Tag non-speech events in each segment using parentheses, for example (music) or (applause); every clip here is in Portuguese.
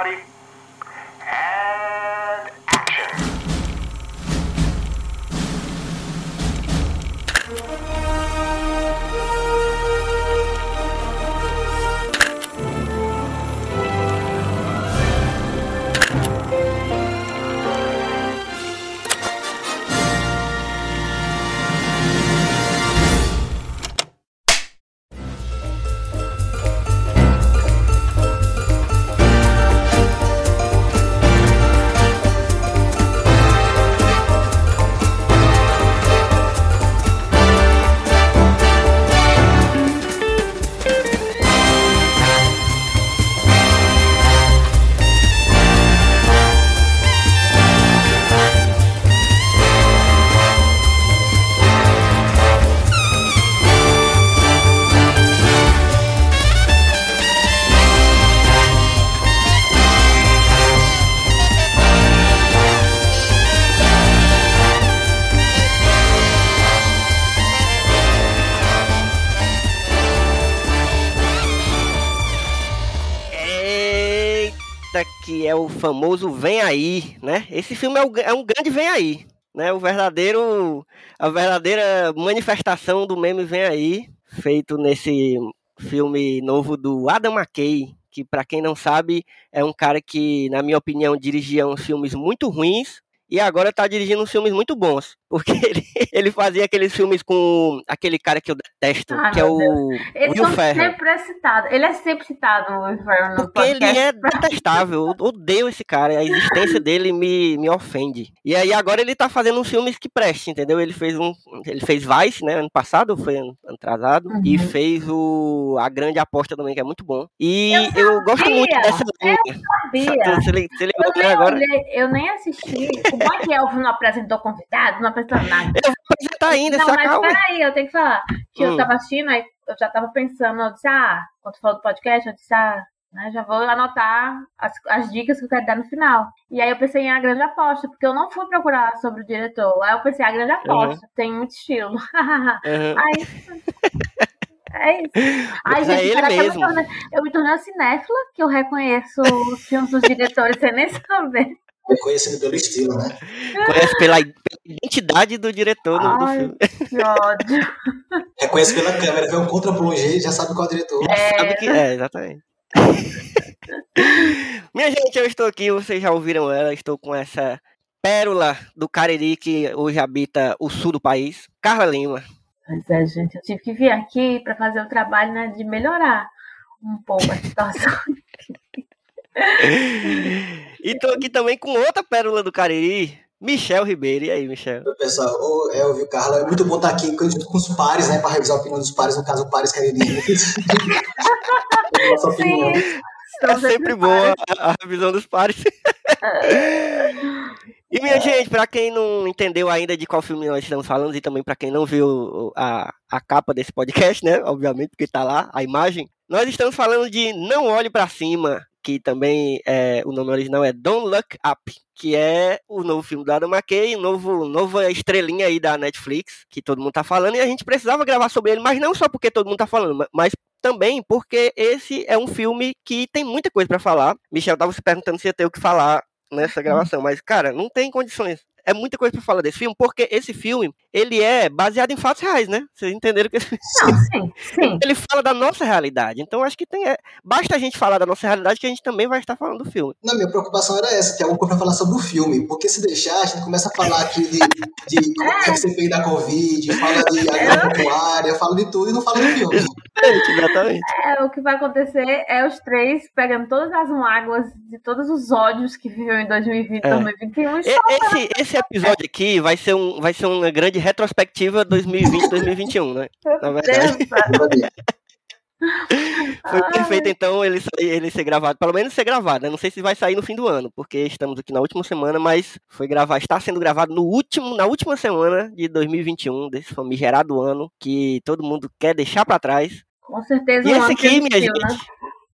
everybody. O famoso Vem Aí, né? Esse filme é, o- é um grande Vem Aí, né? O verdadeiro, a verdadeira manifestação do meme Vem Aí, feito nesse filme novo do Adam McKay, que pra quem não sabe, é um cara que, na minha opinião, dirigia uns filmes muito ruins, e agora tá dirigindo uns filmes muito bons. Porque (laughs) ele, ele fazia aqueles filmes com aquele cara que eu detesto, Ai, que é o Ele Will Ferrell. sempre é citado. Ele é sempre citado no Will Ferrell no Porque ele podcast. é detestável, eu odeio esse cara, a existência dele me, me ofende. E aí agora ele tá fazendo uns filmes que prestem, entendeu? Ele fez um, ele fez Vice, né, ano passado, foi ano ano atrasado, Uhum. e fez o A Grande Aposta também, que é muito bom. E eu, gosto muito dessa linha. Sabia. Você, você Eu nem, agora? olhei, eu nem assisti. Como é que Elvio não apresentou convidado? Não apresentou nada. Eu vou apresentar ainda, não, mas acalma. peraí, eu tenho que falar. Que Hum. eu tava assistindo, aí eu já tava pensando, eu disse, ah, quando tu falou do podcast, eu disse, ah, né, já vou anotar as, as dicas que eu quero dar no final. E aí eu pensei em A Grande Aposta, porque eu não fui procurar sobre o diretor. Aí eu pensei, A Grande Aposta, tem muito estilo. (laughs) Uhum. Aí, é isso. (laughs) Ai, Mas é gente, ele que eu me mesmo. tornei- eu me tornei uma cinéfila, que eu reconheço os filmes dos diretores sem nem (laughs) saber. Reconhecido pelo estilo, né? Conhece pela, pela identidade do diretor do, do Ai, filme. que ódio. Reconhece pela câmera, vê um contra-plongé, já sabe qual é o diretor. Sabe que é, exatamente. (laughs) Minha gente, eu estou aqui, vocês já ouviram ela, estou com essa pérola do Cariri que hoje habita o sul do país, Carla Lima. Pois é, gente, eu tive que vir aqui para fazer o trabalho né, de melhorar um pouco a situação. (laughs) E estou aqui também com outra pérola do Cariri, Michel Ribeiro. E aí, Michel? Pessoal, o Elvio, Carla, é muito bom estar aqui junto com os pares, né? Para revisar a opinião dos pares, no caso, o pares caribenhos. (laughs) Nossa opinião. Então, É sempre boa a, a revisão dos pares. (laughs) E minha gente, pra quem não entendeu ainda de qual filme nós estamos falando e também pra quem não viu o- a, a capa desse podcast, né? Obviamente, porque tá lá a imagem. Nós estamos falando de Não Olhe Pra Cima, que também é, o nome original é Don't Look Up, que é o novo filme do Adam McKay, um novo, nova estrelinha aí da Netflix, que todo mundo tá falando, e a gente precisava gravar sobre ele, mas não só porque todo mundo tá falando, ma- mas também porque esse é um filme que tem muita coisa pra falar. Michel tava se perguntando se ia ter o que falar nessa gravação, mas cara, não tem condições. É muita coisa pra falar desse filme, porque esse filme, ele é baseado em fatos reais, né? Vocês entenderam que esse Não, sim, sim. ele fala da nossa realidade. Então acho que tem é, basta a gente falar da nossa realidade que a gente também vai estar falando do filme. Não, minha preocupação era essa, ter alguma coisa pra falar sobre o filme. Porque se deixar, a gente começa a falar aqui de, de como é que você fez da Covid, fala de agropecuária, fala de tudo e não fala do filme. Exatamente. É, o que vai acontecer é os três pegando todas as mágoas de todos os ódios que viveu em 2020 É. 2021 e Esse, esse episódio aqui vai ser, um, vai ser uma grande retrospectiva 2020-2021, (laughs) né? Na verdade. Foi perfeito, então, ele, ele ser gravado, pelo menos ser gravado, né? Não sei se vai sair no fim do ano, porque estamos aqui na última semana, mas foi gravado, está sendo gravado no último, na última semana de 2021, desse famigerado ano, que todo mundo quer deixar pra trás. com certeza E um esse ano que aqui, minha existiu, gente, né?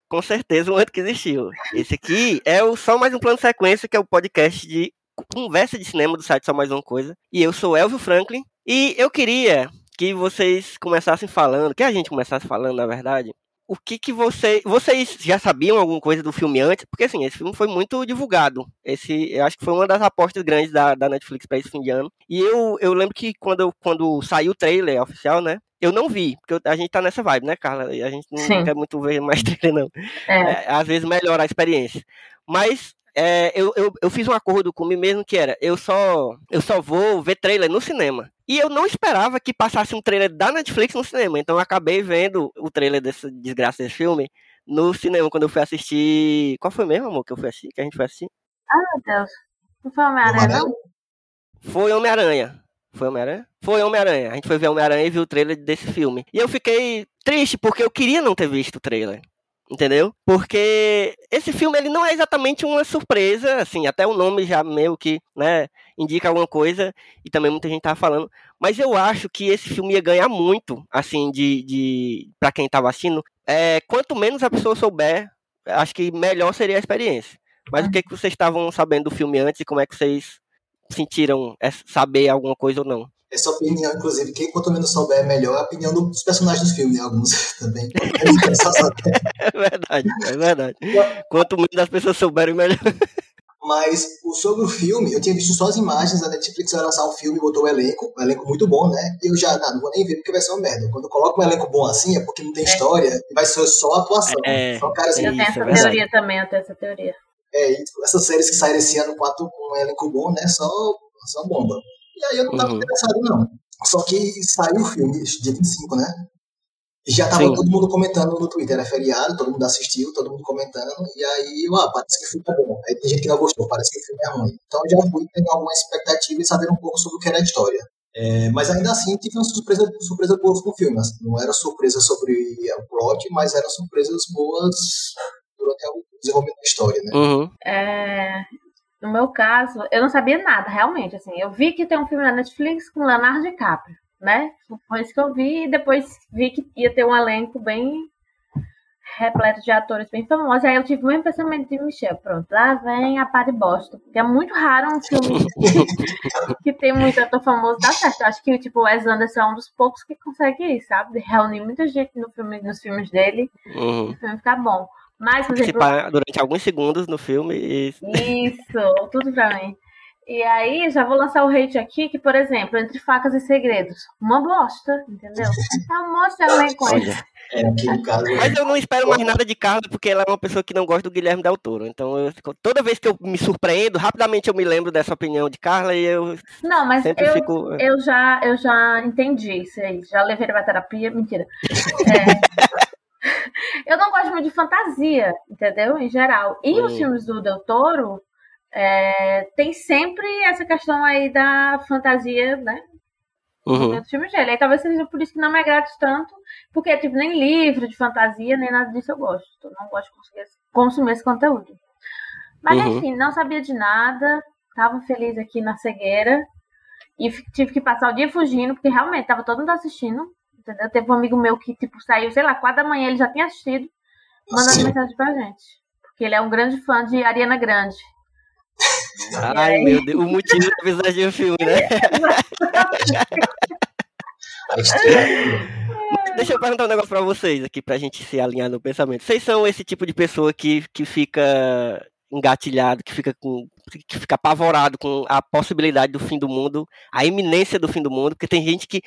com certeza um ano que existiu. Esse aqui é o Só Mais Um Plano Sequência, que é o podcast de conversa de cinema do site Só Mais Uma Coisa. E eu sou Elvio Franklin. E eu queria que vocês começassem falando, que a gente começasse falando, na verdade, o que que você, vocês já sabiam alguma coisa do filme antes? Porque assim, esse filme foi muito divulgado. Esse, eu acho que foi uma das apostas grandes da, da Netflix para esse fim de ano. E eu, eu lembro que quando, quando saiu o trailer oficial, né? Eu não vi, porque a gente tá nessa vibe, né, Carla? A gente não Sim. quer muito ver mais (laughs) trailer, não. É. É, às vezes melhora a experiência. Mas é, eu, eu, eu fiz um acordo comigo mesmo que era, eu só, eu só vou ver trailer no cinema. E eu não esperava que passasse um trailer da Netflix no cinema. Então eu acabei vendo o trailer dessa desgraça desse filme no cinema quando eu fui assistir. Qual foi mesmo, amor, que eu fui assistir? Que a gente foi assistir? Ah, meu Deus. Não foi Homem-Aranha, não? Foi Homem-Aranha. Foi Homem-Aranha? Foi Homem-Aranha. A gente foi ver Homem-Aranha e viu o trailer desse filme. E eu fiquei triste porque eu queria não ter visto o trailer entendeu? Porque esse filme ele não é exatamente uma surpresa, assim, até o nome já meio que, né, indica alguma coisa e também muita gente tá falando, mas eu acho que esse filme ia ganhar muito, assim, de, de para quem tava assistindo, é, quanto menos a pessoa souber, acho que melhor seria a experiência. Mas o que que vocês estavam sabendo do filme antes e como é que vocês sentiram saber alguma coisa ou não? Essa opinião, inclusive, quem quanto menos souber melhor é a opinião dos personagens do filme, né? Alguns (laughs) também. (laughs) é verdade, é verdade. Quanto menos as pessoas souberem, melhor. Mas sobre o filme, eu tinha visto só as imagens, a Netflix vai lançar um filme e botou o elenco, um elenco muito bom, né? E eu já, não, não vou nem ver porque vai ser uma merda. Quando eu coloco um elenco bom assim, é porque não tem é. história e vai ser só atuação. É, só caras eu tenho essa é teoria também, eu tenho essa teoria. É, essas séries que saíram esse ano com um elenco bom, né? Só, só bomba. E aí eu não estava uhum. interessado, não. Só que saiu o filme, dia 25, né? E já tava Sim. todo mundo comentando no Twitter, era feriado, todo mundo assistiu, todo mundo comentando, e aí, ah, parece que o filme é bom. Aí tem gente que não gostou, parece que o filme é ruim. Então eu já fui tendo alguma expectativa e saber um pouco sobre o que era a história. É, mas ainda assim tive uma surpresa, surpresa boa com o filme. Não era surpresa sobre o plot, mas eram surpresas boas durante o desenvolvimento da história, né? Uhum. É, no meu caso, eu não sabia nada, realmente. Assim, eu vi que tem um filme na Netflix com Leonardo DiCaprio, né? Foi isso que eu vi e depois vi que ia ter um elenco bem repleto de atores bem famosos. Aí eu tive o mesmo pensamento de Michel. Pronto, lá vem a pá de bosta. Porque é muito raro um filme (laughs) que tem muito ator famoso dar certo. Eu acho que tipo, o Wes Anderson é um dos poucos que consegue isso, sabe? De reunir muita gente no filme, nos filmes dele uhum. e o filme ficar bom. Mas, por exemplo. durante alguns segundos no filme. E... Isso, tudo pra mim. E aí, já vou lançar o hate aqui, que, por exemplo, Entre Facas e Segredos, uma bosta, entendeu? É uma bosta nem coisa. É, caso... Mas eu não espero mais nada de Carla, porque ela é uma pessoa que não gosta do Guilherme Del Toro. Então, eu, toda vez que eu me surpreendo, rapidamente eu me lembro dessa opinião de Carla e eu. Não, mas sempre eu, fico... eu, já, eu já entendi isso aí. Já levei pra terapia. Mentira. É. (laughs) eu não gosto muito de fantasia, entendeu? Em geral. E hum. os filmes do Del Toro é, tem sempre essa questão aí da fantasia, né? Uhum. No filme dele. Aí talvez seja por isso que não me agrade tanto, porque tipo, nem livro de fantasia, nem nada disso eu gosto. Eu não gosto de consumir esse, consumir esse conteúdo. Mas uhum. enfim, não sabia de nada, tava feliz aqui na cegueira. E tive que passar o dia fugindo, porque realmente tava todo mundo assistindo. Entendeu? Teve um amigo meu que, tipo, saiu, sei lá, quatro da manhã, ele já tinha assistido, mandando mensagem pra gente. Porque ele é um grande fã de Ariana Grande. Ai, aí... meu Deus, o motivo da visagem do filme, né? (laughs) Deixa eu perguntar um negócio pra vocês aqui, pra gente se alinhar no pensamento. Vocês são esse tipo de pessoa que, que fica engatilhado, que fica com que fica apavorado com a possibilidade do fim do mundo, a iminência do fim do mundo, porque tem gente que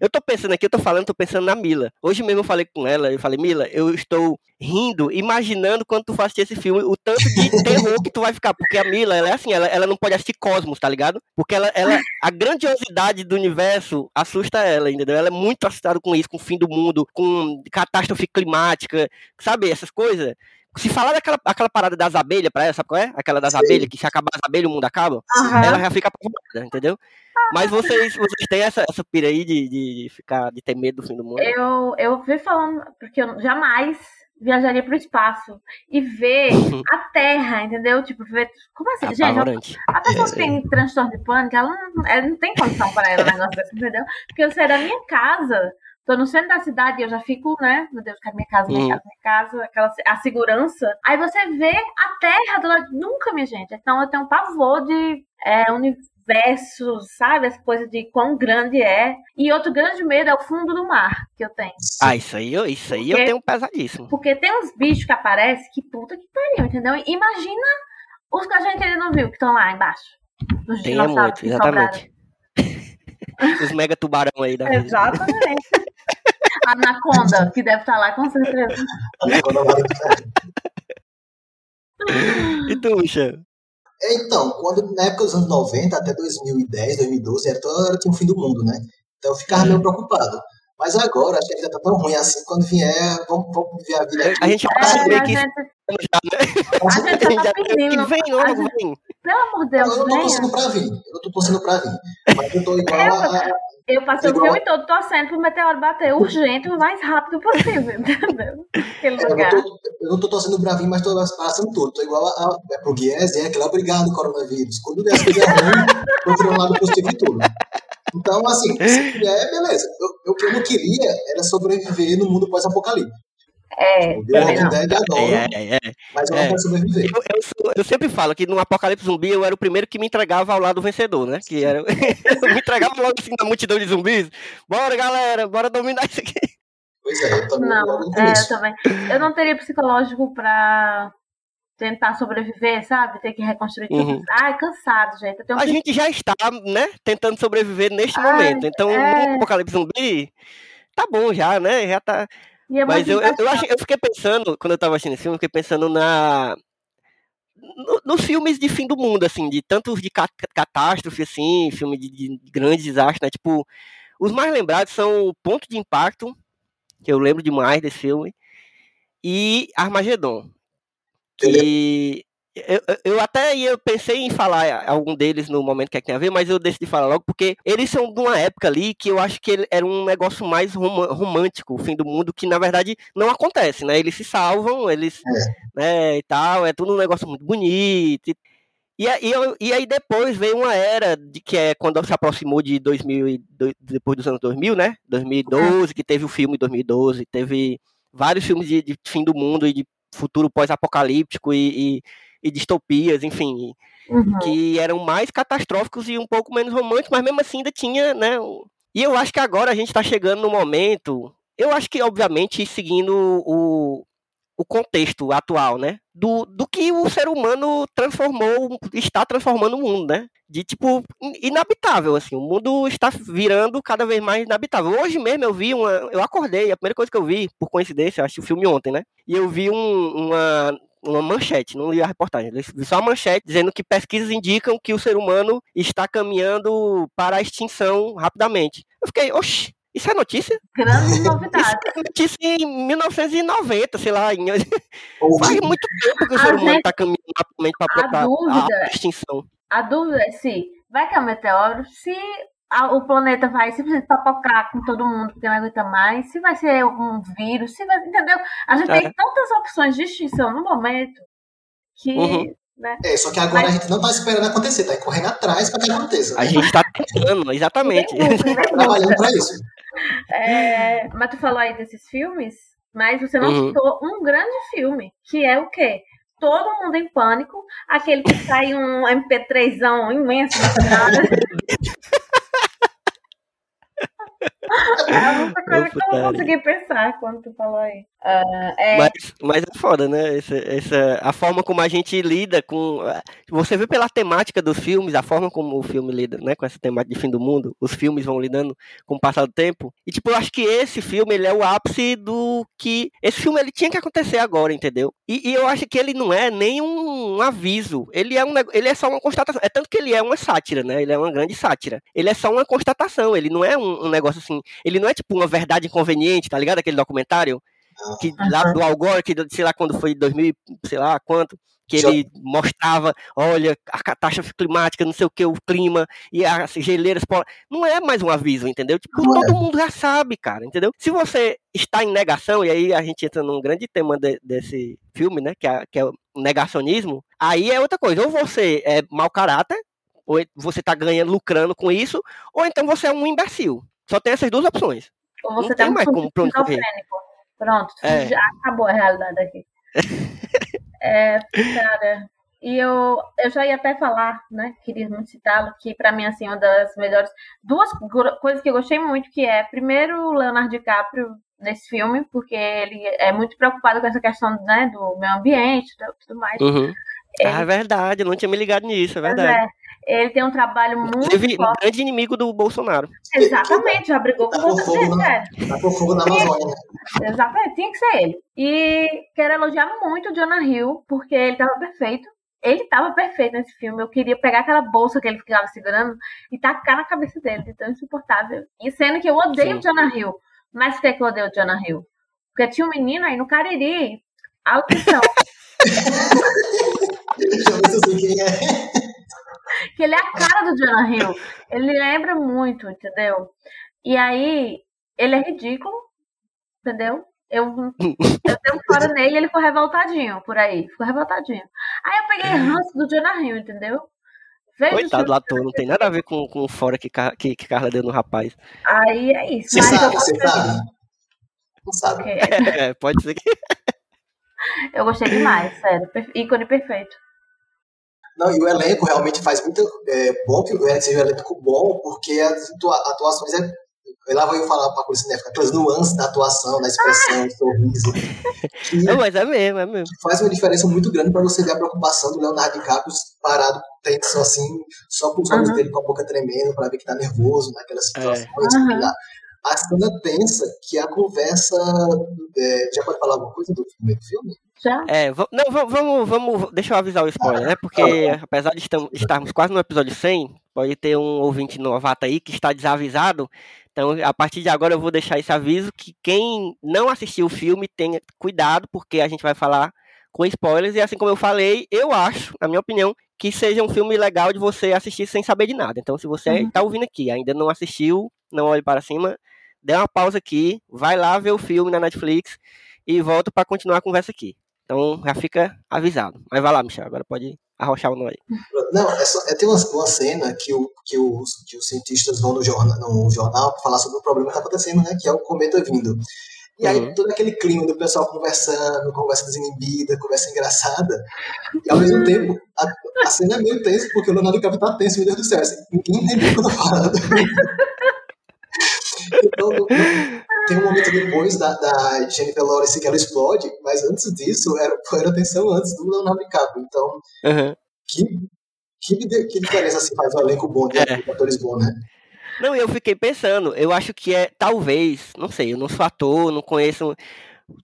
eu tô pensando aqui, eu tô falando, tô pensando na Mila. Hoje mesmo eu falei com ela, eu falei: "Mila, eu estou rindo, imaginando quando tu for assistir esse filme, o tanto de (laughs) terror que tu vai ficar, porque a Mila, ela é assim, ela, ela não pode assistir Cosmos, tá ligado? Porque ela, ela a grandiosidade do universo assusta ela, entendeu? Ela é muito assustada com isso, com o fim do mundo, com catástrofe climática, sabe, essas coisas. Se falar daquela aquela parada das abelhas pra ela, sabe qual é? Aquela das Sim. abelhas, que se acabar as abelhas o mundo acaba, uhum. ela já fica apavorada, entendeu? Mas vocês, vocês têm essa, essa pira aí de, de ficar, de ter medo do fim do mundo? Eu, eu vi falando, porque eu jamais viajaria para o espaço e ver (laughs) a Terra, entendeu? Tipo, ver. Como assim, gente? A pessoa que tem transtorno de pânico, ela não, ela não tem condição para ela um negócio desse, entendeu? Porque eu saí da minha casa tô no centro da cidade e eu já fico, né? Meu Deus, cadê minha casa, minha uhum. casa, minha casa, aquela, a segurança. Aí você vê a terra do lado. Nunca, minha gente. Então eu tenho um pavor de é, uni, versus, sabe? Essa coisa de quão grande é. E outro grande medo é o fundo do mar que eu tenho. Ah, isso aí, eu, isso aí porque, eu tenho pesadíssimo. Porque tem uns bichos que aparecem que puta que pariu, entendeu? Imagina os que a gente ainda não viu, que estão lá embaixo. Tem é muito, exatamente. (laughs) os mega tubarão aí da Exatamente. Anaconda, que deve estar lá com certeza. Anaconda (laughs) E tu, Michel? É, então, quando, na época dos anos 90 até 2010, 2012, era, era, tinha o fim do mundo, né? Então eu ficava meio preocupado. Mas agora, acho que a vida tá tão ruim assim, quando vier, vamos, vamos viver a vida. A gente já é, que. Gente... A gente já tá pedindo. Vem logo, vem. Pelo amor de Deus, Eu não tô torcendo pra vir. Eu não tô torcendo pra vir. Mas eu tô igual a, eu passei igual... o filme todo torcendo pro meteoro bater urgente o mais rápido possível, (laughs) entendeu? Aquele lugar. Eu, não tô, eu não tô torcendo pra vir, mas tô passando tudo. Tô igual a, a, é pro Guies, é aquele obrigado, coronavírus. Quando der as coisas (laughs) ruins, eu tiro um lado positivo e tudo. Então, assim, se vier, beleza. Eu, o que eu não queria era sobreviver no mundo pós-apocalipse. É, eu Walking Dead adoro, é, é, é, mas eu não sobreviver. Eu, eu, eu, sempre falo que no Apocalipse Zumbi eu era o primeiro que me entregava ao lado vencedor, né? Que era, (laughs) eu me entregava logo assim na multidão de zumbis. Bora, galera, bora dominar isso aqui. Pois é, eu também. Não, é, eu também. Eu não teria psicológico pra tentar sobreviver, sabe? Ter que reconstruir tudo. Uhum. Ai, cansado, gente. a gente já está, né, tentando sobreviver neste Ai, momento. Então, é... no Apocalipse Zumbi, tá bom já, né? Já tá. É Mas eu, eu, eu, achei, eu fiquei pensando, quando eu tava assistindo esse filme, eu fiquei pensando na. No, nos filmes de fim do mundo, assim, de tantos de catástrofe, assim, filme de, de grandes desastres, né? Tipo, os mais lembrados são o Ponto de Impacto, que eu lembro demais desse filme, e Armagedon. Que eu, eu até ia, pensei em falar algum deles no momento que é que tem a ver, mas eu decidi falar logo porque eles são de uma época ali que eu acho que era um negócio mais rom romântico, o fim do mundo, que na verdade não acontece, né? Eles se salvam, eles, é. né, e tal, é tudo um negócio muito bonito. E, e, e, aí depois veio uma era de que é quando se aproximou de 2000 depois dos anos 2000, né? 2012, que teve o filme 2012, teve vários filmes de, de fim do mundo e de futuro pós-apocalíptico e, e, e, distopias, enfim, uhum. que eram mais catastróficos e um pouco menos românticos, mas mesmo assim ainda tinha, né? E eu acho que agora a gente está chegando no momento, eu acho que obviamente seguindo o, o contexto atual, né? Do, do que o ser humano transformou, está transformando o mundo, né? De tipo, inabitável, assim. O mundo está virando cada vez mais inabitável. Hoje mesmo eu vi uma. Eu acordei, a primeira coisa que eu vi, por coincidência, eu acho o filme ontem, né? E eu vi um, uma, uma manchete, não li a reportagem, vi só uma manchete dizendo que pesquisas indicam que o ser humano está caminhando para a extinção rapidamente. Eu fiquei, oxi, isso é notícia? Grande novidade. Isso é notícia em 1990, sei lá. Em... Faz muito tempo que o ser humano está caminhando rapidamente para a, dúvida, a extinção. A dúvida é se vai cair um meteoro, se a, o planeta vai simplesmente papocar com todo mundo porque não aguenta mais, se vai ser um vírus, se vai, entendeu? A gente é. tem tantas opções de extinção no momento que uhum. Né? É, só que agora Mas... a gente não está esperando acontecer, está correndo atrás para que aconteça. Né? A gente está tentando, exatamente. trabalhando para isso. É, mas tu falou aí desses filmes, mas você não uhum. citou um grande filme, que é o quê? Todo mundo em pânico, aquele que sai um MP3zão imenso. (laughs) É a única coisa que eu não consegui pensar quando tu falou aí. Uh, é... mas, mas é foda, né? Essa, essa, a forma como a gente lida com. Você vê pela temática dos filmes, a forma como o filme lida né, com essa temática de fim do mundo, os filmes vão lidando com o passar do tempo. E, tipo, eu acho que esse filme ele é o ápice do que. Esse filme ele tinha que acontecer agora, entendeu? E, e eu acho que ele não é nem um, aviso. Ele é, um, ele é só uma constatação. É tanto que ele é uma sátira, né? Ele é uma grande sátira. Ele é só uma constatação. Ele não é um, um negócio assim. Ele não é tipo uma verdade inconveniente, tá ligado? Aquele documentário que lá do Al Gore, que sei lá quando foi 2000, sei lá quanto, que ele mostrava, olha, a catástrofe climática, não sei o que, o clima e as geleiras Não é mais um aviso, entendeu? Tipo, não todo é. mundo já sabe, cara, entendeu? Se você está em negação, e aí a gente entra num grande tema de, desse filme, né, que é, que é o negacionismo, aí é outra coisa. Ou você é mau caráter, ou você está ganhando, lucrando com isso, ou então você é um imbecil. Só tem essas duas opções. Ou você não tem mais como pra onde correr. Pronto, é. (laughs) já acabou a realidade aqui. (laughs) é, cara, E eu, eu já ia até falar, né? Queria muito citá-lo, que para mim, assim, uma das melhores. Duas coisas que eu gostei muito, que é, primeiro, o Leonardo DiCaprio nesse filme, porque ele é muito preocupado com essa questão né, do meio ambiente e tudo mais. Uhum. Ele... Ah, é verdade, não tinha me ligado nisso, é verdade. É, ele tem um trabalho muito Inclusive, forte. grande inimigo do Bolsonaro. Exatamente, já brigou com o Bolsonaro. Tá com fogo na Amazônia. Exatamente, tinha que ser ele. E quero elogiar muito o Jonah Hill, porque ele estava perfeito ele estava perfeito nesse filme. Eu queria pegar aquela bolsa que ele ficava segurando e tacar na cabeça dele, de tão insuportável. E sendo que eu odeio o Jonah Hill. Mas por que, que eu odeio o Jonah Hill? Porque tinha um menino aí no Cariri. Atenção. (laughs) que ele é a cara do Jonah Hill. Ele lembra muito, entendeu? E aí, ele é ridículo, entendeu? Eu, (laughs) eu dei um fora nele e ele ficou revoltadinho por aí. Ficou revoltadinho. Aí eu peguei ranço do Jonah Hill, entendeu? Vejo Coitado do ator, não tem nada a ver com, com o fora que, que, que Carla deu no rapaz. Aí é isso. Você sabe, você sabe. Não sabe. Okay. (laughs) É, pode ser que. Eu gostei demais, sério. Ícone perfeito. Não, e o elenco realmente faz muito é, bom que o elenco seja um elenco bom, porque as atuações é lá vou eu falar para a cinéfica, aquelas nuances da atuação, da expressão, do sorriso. Não, (laughs) mas é mesmo, é mesmo. Faz uma diferença muito grande para você ver a preocupação do Leonardo DiCaprio parado, tenso assim, só com os olhos uhum. dele com a boca tremendo, para ver que tá nervoso naquelas situações. É. Uhum. A cena tensa, que a conversa. É, já pode falar alguma coisa do primeiro filme? Já? É, não, vamos, vamos, deixa eu avisar o spoiler, né? Porque apesar de estarmos quase no episódio 100, pode ter um ouvinte novato aí que está desavisado então, a partir de agora, eu vou deixar esse aviso que quem não assistiu o filme tenha cuidado, porque a gente vai falar com spoilers. E assim como eu falei, eu acho, na minha opinião, que seja um filme legal de você assistir sem saber de nada. Então, se você está uhum. ouvindo aqui, ainda não assistiu, não olhe para cima, dê uma pausa aqui, vai lá ver o filme na Netflix e volta para continuar a conversa aqui. Então, já fica avisado. Mas vai lá, Michel, agora pode arrochar o nó aí. Não, é só, é, tem uma, uma cena que, o, que, os, que os cientistas vão no jornal, no jornal para falar sobre o problema que está acontecendo, né? Que é o cometa vindo. E aí, uhum. todo aquele clima do pessoal conversando, conversa desinibida, conversa engraçada. E ao mesmo tempo, a, a cena é meio tensa, porque o Leonardo DiCaprio tá tenso, meu Deus do céu. Assim, ninguém entendeu o que eu tô falando. (laughs) tem um momento depois da, da Jennifer Lawrence que ela explode, mas antes disso, era, (laughs) era atenção antes do Leonardo DiCaprio. Então, uhum. que, que, que diferença assim, faz um elenco bom de é. atores bons, né? Não, eu fiquei pensando, eu acho que é, talvez, não sei, eu não sou ator, não conheço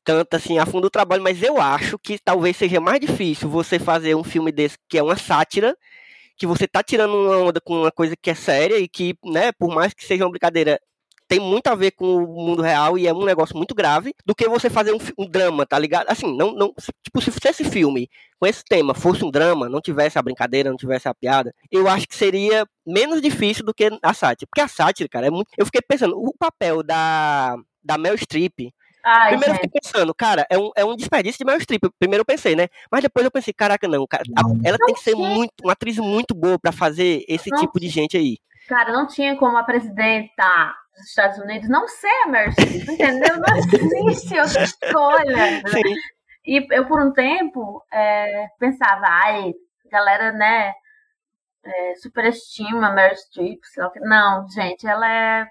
tanto assim a fundo o trabalho, mas eu acho que talvez seja mais difícil você fazer um filme desse que é uma sátira, que você tá tirando uma onda com uma coisa que é séria e que, né, por mais que seja uma brincadeira, tem muito a ver com o mundo real e é um negócio muito grave, do que você fazer um, um drama, tá ligado? Assim, não, não, tipo, se esse filme com esse tema fosse um drama, não tivesse a brincadeira, não tivesse a piada, eu acho que seria menos difícil do que a sátira. Porque a sátira, cara, é muito. Eu fiquei pensando, o papel da, da Mel Streep. Ai, Primeiro gente. eu fiquei pensando, cara, é um, é um desperdício de Mel Streep. Primeiro eu pensei, né? Mas depois eu pensei, caraca, não, cara, a, ela não tem que ser muito, uma atriz muito boa para fazer esse não, tipo de gente aí. Cara, não tinha como a presidenta dos Estados Unidos não ser a Streep, entendeu? Não existe outra escolha. Né? E eu, por um tempo, é, pensava, ai, galera, né, é, superestima a Meryl Streep. Não, gente, ela é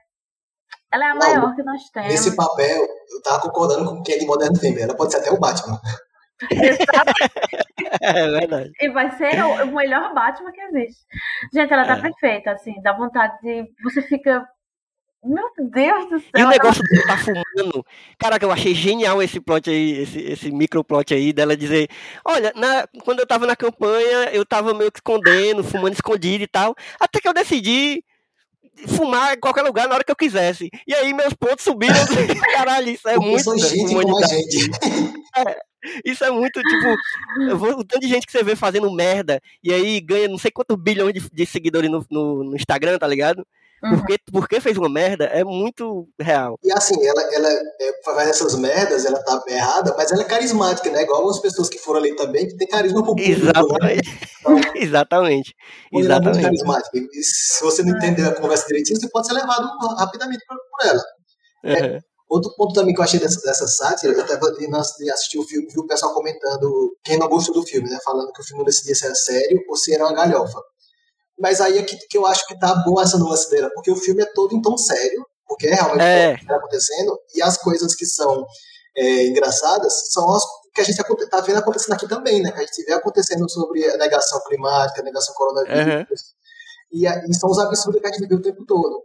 ela é a não, maior que nós temos. Nesse papel, eu tava concordando com quem é de Modern Family. Ela pode ser até o Batman. (laughs) é verdade. E vai ser o, o, melhor Batman que existe. Gente, ela tá é. perfeita, assim, dá vontade de. Você fica meu Deus do céu. E o negócio dele tá fumando. Caraca, eu achei genial esse plot aí, esse, esse microplot aí dela dizer: Olha, na, quando eu tava na campanha, eu tava meio que escondendo, fumando escondido e tal. Até que eu decidi fumar em qualquer lugar na hora que eu quisesse. E aí meus pontos subiram. (laughs) (laughs) Caralho, isso é Porque muito. Sou gente como a gente. É, isso é muito, tipo, o tanto de gente que você vê fazendo merda e aí ganha não sei quantos bilhões de, de seguidores no, no, no Instagram, tá ligado? Uhum. Porque, porque fez uma merda é muito real. E assim, ela, ela é, faz essas merdas, ela tá errada, mas ela é carismática, né? Igual algumas pessoas que foram ali também, que tem carisma pro público. Exatamente. Né? Então, (laughs) Exatamente. Exatamente. Ela é muito carismática. E se você não entender a conversa direitinho, você pode ser levado rapidamente por, ela. Uhum. É, Outro ponto também que eu achei dessa, dessa sátira, eu estava assistir o filme, vi o pessoal comentando, quem não gostou do filme, né? Falando que o filme não decidia se era sério ou se era uma galhofa. Mas aí é que, que eu acho que tá bom essa nuance dela, porque o filme é todo em tom sério, porque é realmente é. o que está acontecendo, e as coisas que são é, engraçadas são as que a gente está vendo acontecendo aqui também, né? Que a gente vê acontecendo sobre a negação climática, a negação coronavírus, uhum. e, e, são os absurdos que a gente vê o tempo todo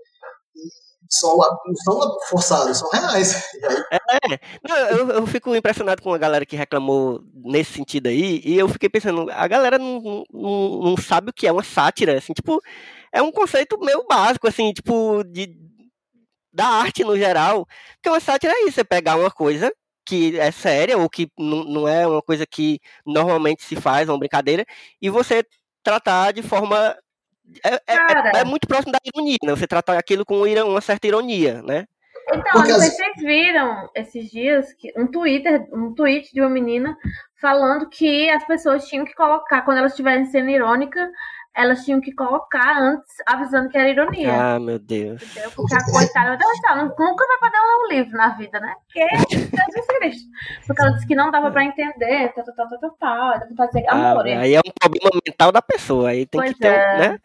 são, são forçados, são reais. É, não, eu, eu, fico impressionado com a galera que reclamou nesse sentido aí, e eu fiquei pensando, a galera não, não, não sabe o que é uma sátira, assim, tipo, é um conceito meio básico, assim, tipo, de, da arte no geral, porque uma sátira é isso, é pegar uma coisa que é séria, ou que não, não é uma coisa que normalmente se faz, uma brincadeira, e você tratar de forma é, é, é, muito próximo da ironia, né? Você tratar aquilo com uma certa ironia, né? Então, não sei se vocês viram esses dias que um Twitter, um tweet de uma menina falando que as pessoas tinham que colocar, quando elas estiverem sendo irônica, elas tinham que colocar antes, avisando que era ironia. Ah, meu Deus. Entendeu? Porque a coitada dela nunca vai poder ler um livro na vida, né? Porque é (laughs) Jesus Cristo. Porque ela disse que não dava pra entender, tal, tal, tal, tal, tal. Fazer ah, amor. Aí é um problema mental da pessoa. Aí tem pois que ter, é. né?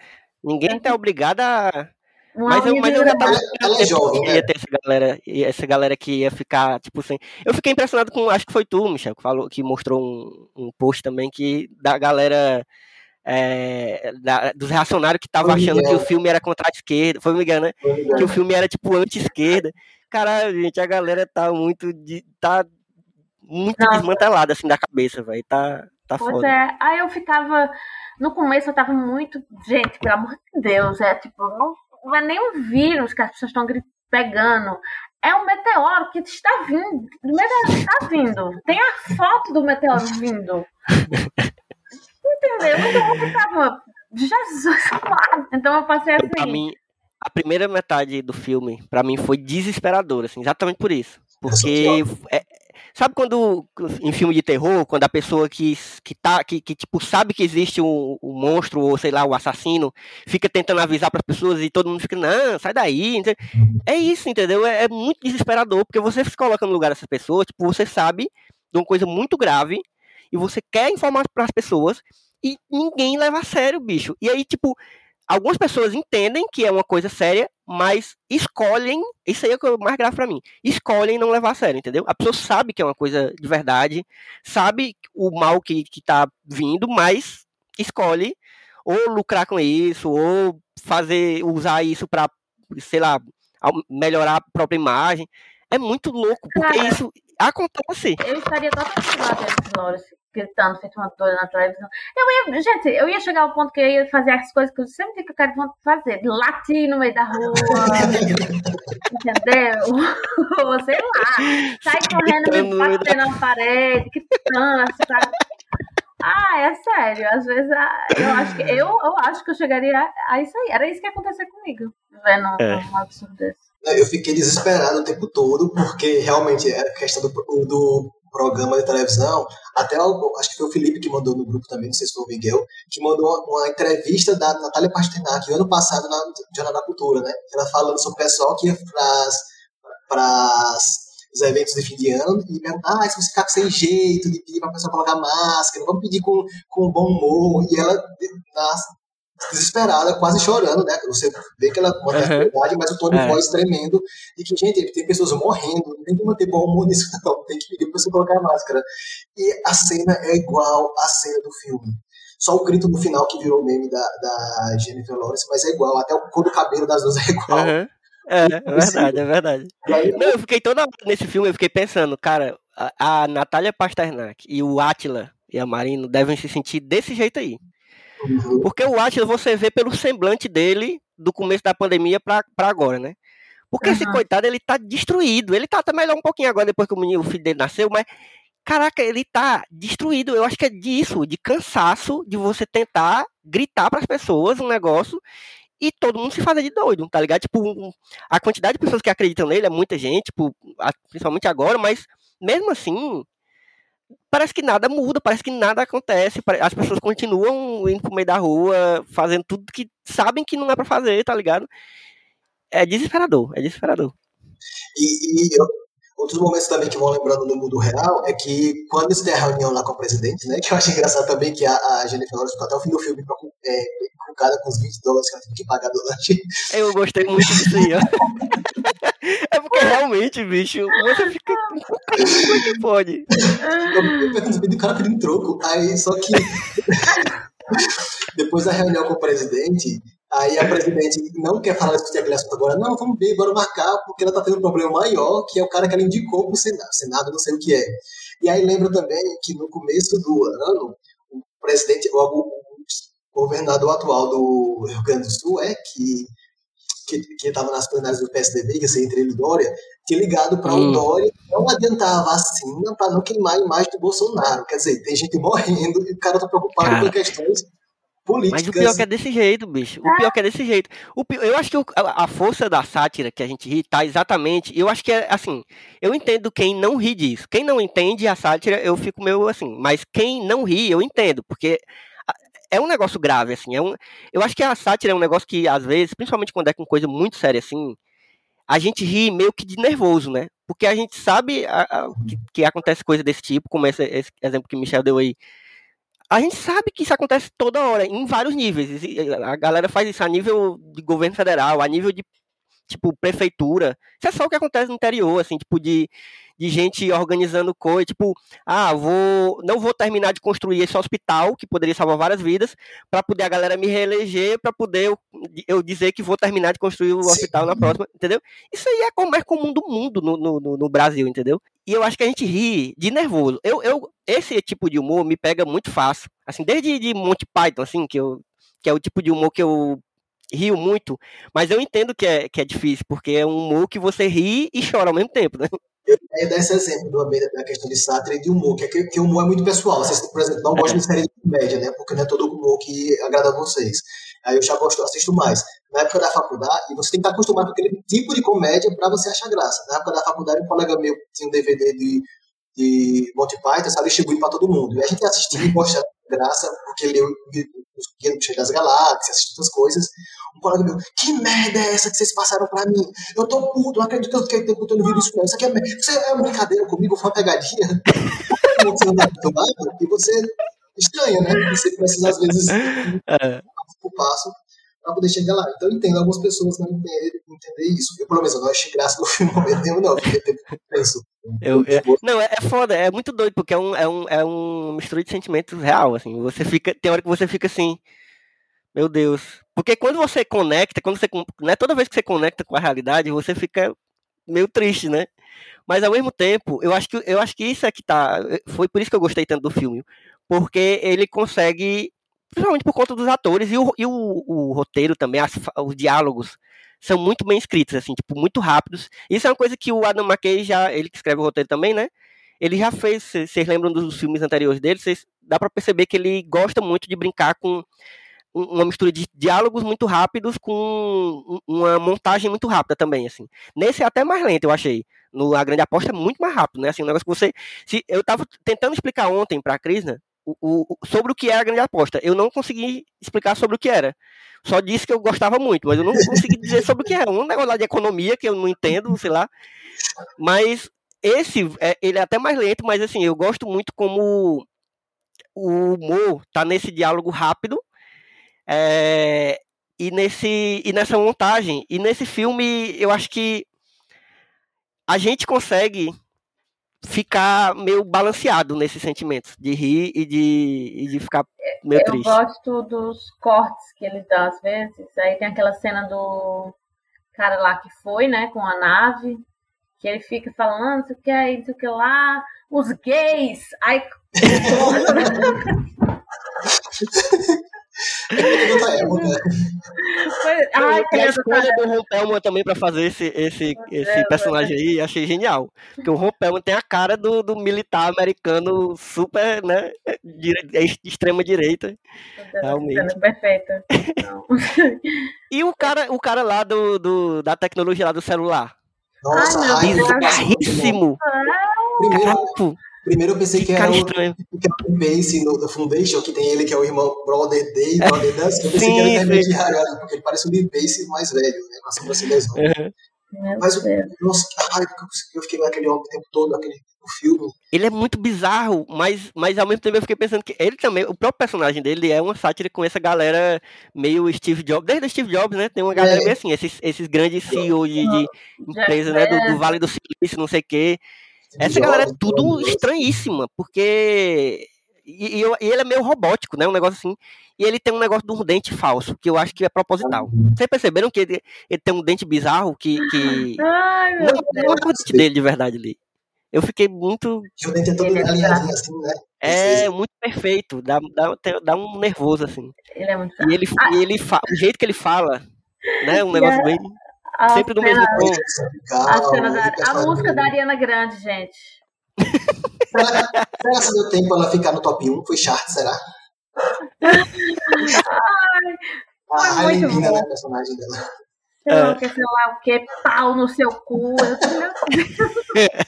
Ninguém tá obrigado a. Mas eu, mas eu já tava ela é jovem, né? ia ter essa galera, essa galera que ia ficar, tipo assim. Eu fiquei impressionado com, acho que foi tu, Michel, que falou, que mostrou um, um post também que da galera é, da, dos reacionários que estavam achando que o filme era contra a esquerda. Foi o Miguel, né? Que o filme era tipo anti-esquerda. Caralho, gente, a galera tá muito. De, tá muito desmantelada assim da cabeça, velho. Tá, tá pois foda. é, aí eu ficava. No começo eu tava muito. Gente, pelo amor de Deus, é tipo, não, não é nem um vírus que as pessoas estão pegando. É um meteoro que está vindo. O meteoro está vindo. Tem a foto do meteoro vindo. (laughs) Entendeu? Então eu ficava. Jesus amado. Então eu passei assim. Pra mim, a primeira metade do filme, para mim, foi desesperadora, assim, exatamente por isso. Porque é, Sabe quando, em filme de terror, quando a pessoa que, que, tá, que, que tipo, sabe que existe um, um monstro, ou sei lá, o um assassino, fica tentando avisar para as pessoas e todo mundo fica, não, sai daí. É isso, entendeu? É, é, muito desesperador, porque você se coloca no lugar dessas pessoas, tipo, você sabe de uma coisa muito grave e você quer informar para as pessoas e ninguém leva a sério, bicho. E aí, tipo, algumas pessoas entendem que é uma coisa séria, mas escolhem, isso aí é o mais grave para mim, escolhem não levar a sério, entendeu? A pessoa sabe que é uma coisa de verdade, sabe o mal que, que tá vindo, mas escolhe ou lucrar com isso, ou fazer, usar isso para, sei lá, melhorar a própria imagem. É muito louco, porque Cara, isso acontece. Eu estaria totalmente lá dentro, gritando, feito uma doida na televisão. Eu ia, gente, eu ia chegar ao ponto que eu ia fazer as coisas que eu sempre digo que eu quero fazer. Latir no meio da rua. (laughs) entendeu? Ou sei lá. Sair correndo, me batendo na parede, gritando, assim, sabe? Ah, é sério. Às vezes ah, eu acho que eu, eu acho que eu chegaria a, isso aí. Era isso que ia acontecer comigo, vendo é. um absurdo desse. Eu fiquei desesperado o tempo todo, porque realmente era questão do, do programa de televisão, até acho que foi o Felipe que mandou no grupo também, não sei se foi o Miguel, que mandou uma, uma entrevista da Natália Pasternak ano passado na Jornal da Cultura, né? Ela falando sobre o pessoal que ia para os eventos de fim de ano e perguntar, ah, se você ficar sem jeito de pedir para a pessoa colocar máscara, vamos pedir com, com bom humor. E ela, na, desesperada, quase chorando, né? Você vê que ela mantém uhum. a verdade, mas o tom de é. voz tremendo, e que, gente, tem pessoas morrendo, não tem que manter bom humor nisso, não, tem que pedir pra você colocar a máscara. E a cena é igual à cena do filme. Só o grito no final que virou meme da, da Jennifer Lawrence, mas é igual, até o cor do cabelo das duas é igual. Uhum. É, é verdade, é verdade. Não, eu fiquei toda nesse filme, eu fiquei pensando, cara, a, a Natália Pasternak e o Atila e a Marino devem se sentir desse jeito aí. Porque o Atila você vê pelo semblante dele do começo da pandemia para agora, né? Porque uhum. esse coitado, ele tá destruído. Ele tá até melhor um pouquinho agora, depois que o, menino, o filho dele nasceu, mas, caraca, ele tá destruído. Eu acho que é disso, de cansaço, de você tentar gritar para as pessoas um negócio e todo mundo se fazer de doido, tá ligado? Tipo, a quantidade de pessoas que acreditam nele é muita gente, tipo, principalmente agora, mas mesmo assim, parece que nada muda, parece que nada acontece, as pessoas continuam indo pro meio da rua, fazendo tudo que sabem que não é para fazer, tá ligado? É desesperador, é desesperador. E, e eu, Outros momentos também que vão lembrando no mundo real é que quando eles têm a reunião lá com o presidente, né? Que eu acho engraçado também que a, a Jennifer Lawrence ficou até o fim do filme é, cara com os 20 dólares que ela teve que pagar do lanche. Eu gostei muito disso aí, ó. (laughs) Porque realmente, bicho, você fica. Como é que pode? Eu o cara pedindo troco. Aí, só que. Depois da reunião com o presidente, Aí a presidente não quer falar discutir aquele assunto agora, não, vamos ver, bora marcar, porque ela está tendo um problema maior, que é o cara que ela indicou para o Senado, Senado não sei o que é. E aí lembra também que no começo do ano, o presidente, o, governador atual do Rio Grande do Sul é que que estava nas plenárias do PSDB, que ia entre ele e Dória, tinha ligado para hum. o Dória não adiantar a vacina para não queimar a imagem do Bolsonaro. Quer dizer, tem gente morrendo e o cara está preocupado cara. com questões políticas. Mas o pior é que é desse jeito, bicho. O pior é que é desse jeito. O pior, eu acho que a, a, força da sátira que a gente ri tá exatamente. Eu acho que é assim. Eu entendo quem não ri disso. Quem não entende a sátira, eu fico meio assim. Mas quem não ri, eu entendo. Porque é um negócio grave, assim. É um, eu acho que a sátira é um negócio que, às vezes, principalmente quando é com coisa muito séria assim, a gente ri meio que de nervoso, né? Porque a gente sabe a, a, que, que, acontece coisa desse tipo, como esse, esse exemplo que o Michel deu aí a gente sabe que isso acontece toda hora, em vários níveis. A galera faz isso a nível de governo federal, a nível de, tipo, prefeitura. Isso é só o que acontece no interior, assim, tipo, de, de gente organizando coisa, tipo, ah, vou, não vou terminar de construir esse hospital, que poderia salvar várias vidas, para poder a galera me reeleger, para poder eu, eu, dizer que vou terminar de construir o Sim. hospital na próxima, entendeu? Isso aí é como é comum do mundo no, no, no Brasil, entendeu? E eu acho que a gente ri de nervoso. Eu, eu, esse tipo de humor me pega muito fácil. Assim, desde de Monty Python, assim, que, eu, que é o tipo de humor que eu rio muito, mas eu entendo que é, que é difícil, porque é um humor que você ri e chora ao mesmo tempo, né? Eu ia dar esse exemplo da questão de sátira e de humor, que, é que, que o humor é muito pessoal. Vocês, por exemplo, não gostam de série de comédia, né? Porque não é todo humor que agrada a vocês. Aí eu já gosto, assisto mais. Na época da faculdade, e você tem que estar acostumado com aquele tipo de comédia para você achar graça. Na época da faculdade, um colega meu tinha um DVD de, de Monty Python, sabe, distribuir para todo mundo. E a gente assistia e gostava graça, porque leu os Guia Cheio das Galáxias, assistiu essas coisas. Um colega meu, que merda é essa que vocês passaram pra mim? Eu tô puto, não acredito que eu tenho tempo todo vídeo isso não. Isso aqui é, isso é uma brincadeira comigo, foi uma pegadinha. você tá acostumado, e você estranha, né? Você precisa, às vezes, é. o passo para poder chegar lá. Então eu entendo, algumas pessoas não entendem, entender isso. Eu, pelo menos, eu não achei graça no filme mesmo, não, porque. Eu, é, não, é, é foda, é muito doido, porque é um, é, um, é um mistura de sentimentos real, assim. Você fica. Tem hora que você fica assim. Meu Deus. Porque quando você conecta, quando você. Né, toda vez que você conecta com a realidade, você fica meio triste, né? Mas ao mesmo tempo, eu acho que, eu acho que isso é que tá. Foi por isso que eu gostei tanto do filme. Porque ele consegue principalmente por conta dos atores e o, e o, o roteiro também, as, os diálogos são muito bem escritos, assim, tipo, muito rápidos. Isso é uma coisa que o Adam McKay já, ele que escreve o roteiro também, né? Ele já fez, vocês lembram dos filmes anteriores dele, cês, dá para perceber que ele gosta muito de brincar com uma mistura de diálogos muito rápidos com uma montagem muito rápida também, assim. Nesse é até mais lento, eu achei. No A Grande Aposta é muito mais rápido, né? Assim, um negócio que você... Se, eu tava tentando explicar ontem pra Crisna, né? O, o, sobre o que é a grande aposta. Eu não consegui explicar sobre o que era. Só disse que eu gostava muito, mas eu não consegui dizer sobre o que era. Um negócio lá de economia que eu não entendo, sei lá. Mas esse, é, ele é até mais lento, mas assim, eu gosto muito como o humor tá nesse diálogo rápido é, e, nesse, e nessa montagem. E nesse filme, eu acho que a gente consegue ficar meio balanceado nesses sentimentos, de rir e de, e de ficar meio eu triste. Eu gosto dos cortes que eles dão às vezes. Aí tem aquela cena do cara lá que foi, né, com a nave, que ele fica falando, não sei o que, não sei o que lá, os gays. Aí. (laughs) (laughs) Ai, a escolha do Ron Pelman também pra fazer esse, esse, esse é, personagem aí, achei genial. Porque o Ron Pelman tem a cara do, do militar americano super, né, de, extrema direita. Realmente. Perfeita. (laughs) e o cara, o cara lá do, do, da tecnologia lá do celular? Nossa, ai, bizarríssimo. Primeiro, Primeiro eu pensei que, que era, o, que era o Base no, no Foundation, que tem ele que é o irmão Brother Day, Brother Dance. Eu pensei sim, que era o intermediário, porque ele parece o Lee Base mais velho, né, com a sobrancelha uhum. Mas o-. Nossa, ai, eu fiquei com aquele homem o tempo todo, aquele o filme. Ele é muito bizarro, mas, mas ao mesmo tempo eu fiquei pensando que ele também, o próprio personagem dele é uma sátira com essa galera meio Steve Jobs, desde o Steve Jobs, né? Tem uma galera É. meio assim, esses, esses grandes CEOs de, de empresas, né? Do, do Vale do Silício, não sei o quê. Essa galera é tudo estranhíssima, porque. E, e eu- e ele é meio robótico, né? Um negócio assim. E ele tem um negócio de um dente falso, que eu acho que é proposital. Vocês perceberam que ele, ele tem um dente bizarro que. que... (laughs) Ai, meu Não, Deus. não é o dente dele de verdade ali. Eu fiquei muito. E o dente é todo Ele é alinhadinho assim, né? É, muito perfeito. Dá, dá, dá um nervoso, assim. Ele é muito E ele, e ele fa... o jeito que ele fala, né? Um negócio a- bem. A Sempre do mesmo tom. A, cena da- a música da. Ariana Grande, gente. Será, será que deu tempo pra ela ficar no top 1? Foi chart, será? A muito Bina, bom. né? A personagem dela. Sei É. lá o que, sei lá o que, pau no seu cu. Eu, meu Deus.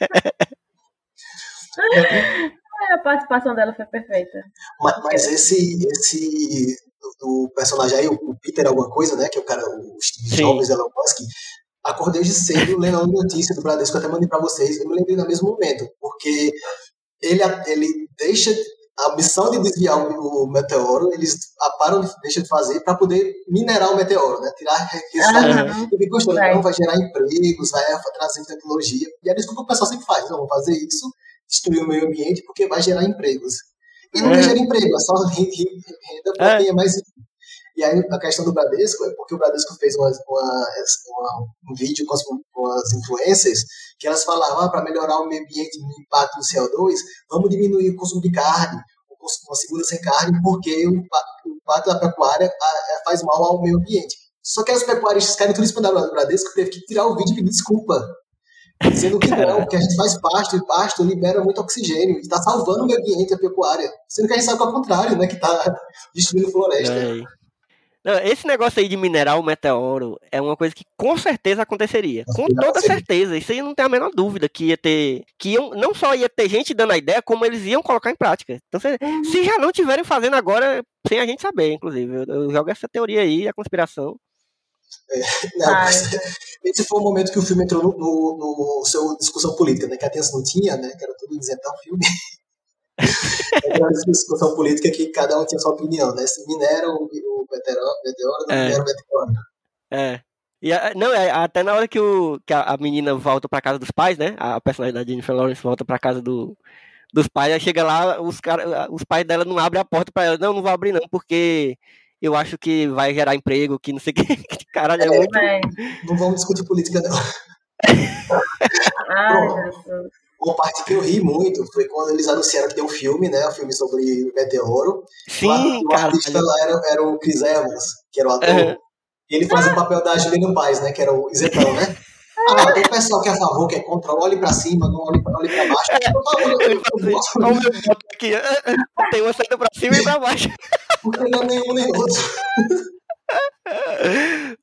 Ai, (laughs) a participação dela foi perfeita. Mas, mas esse, esse do, do personagem aí, o, o Peter alguma coisa, né? Que é o cara, o Steve Sim. Jobs, Elon Musk. Acordei hoje cedo lendo a notícia do Bradesco, eu até mandei pra vocês. Eu me lembrei no mesmo momento, porque ele, ele deixa a missão de desviar o, meteoro, eles param, de- deixam de fazer para poder minerar o meteoro, né? Tirar resultados. Aham. E Vai. então vai gerar empregos, vai trazer tecnologia. E é isso que o pessoal sempre faz, não, vamos fazer isso, destruir o meio ambiente, porque vai gerar empregos. E não É. gera emprego, é só ren- ren- renda para É. quem é mais rico. E aí a questão do Bradesco é porque o Bradesco fez uma, uma- uma- um vídeo com as, com as influencers que elas falavam, ah, para melhorar o meio ambiente e o impacto do CO2, vamos diminuir o consumo de carne, o consumo- uma segunda sem carne, porque o, o impacto da pecuária a- faz mal ao meio ambiente. Só que os pecuaristas querem tudo isso para o Bradesco teve que tirar o vídeo e pedir desculpa. Dizendo que não, que a gente faz pasto e pasto libera muito oxigênio, e está salvando o meio ambiente, a pecuária. Sendo que a gente sabe que é o contrário, né? Que está destruindo floresta. É. Não, esse negócio aí de minerar o meteoro é uma coisa que com certeza aconteceria. Com toda certeza. Isso aí não tem a menor dúvida que ia ter. Que iam, não só ia ter gente dando a ideia, como eles iam colocar em prática. Então, se, se já não tiverem fazendo agora, sem a gente saber, inclusive. Eu, eu jogo essa teoria aí, a conspiração. Não, Ai, mas esse foi o momento que o filme entrou no, no, no seu discussão política, né? Que antes não tinha, né? Que era tudo isentão filme. (laughs) Era uma discussão política que cada um tinha sua opinião, né? Se minera o, o meteoro, meteoro não É. minera o meteoro. É. E a- não, é, até na hora que, o, que a, a menina volta pra casa dos pais, né? A personagem da Jennifer Lawrence volta pra casa do, dos pais, aí chega lá, os, cara, os pais dela não abrem a porta pra ela. Não, não vou abrir não, porque eu acho que vai gerar emprego, que não sei o (laughs) que. Caralho, é É. muito. Não vamos discutir política, não. Ai. Jesus. Uma parte que eu ri muito foi quando eles anunciaram que tem um filme, né? Um filme sobre o meteoro. Sim, o, cara. artista lá era, era o Chris Evans, que era o ator. Aham. E ele faz o papel da Juliana Paz, né? Que era o isentão, né? Ah, tem pessoal que é a favor, que é contra, olhe pra cima, não olhe pra, olhe pra baixo. Gosto, "Ó o meu voto aqui. Tem uma saída pra cima e pra baixo. porque não é nenhum nem outro.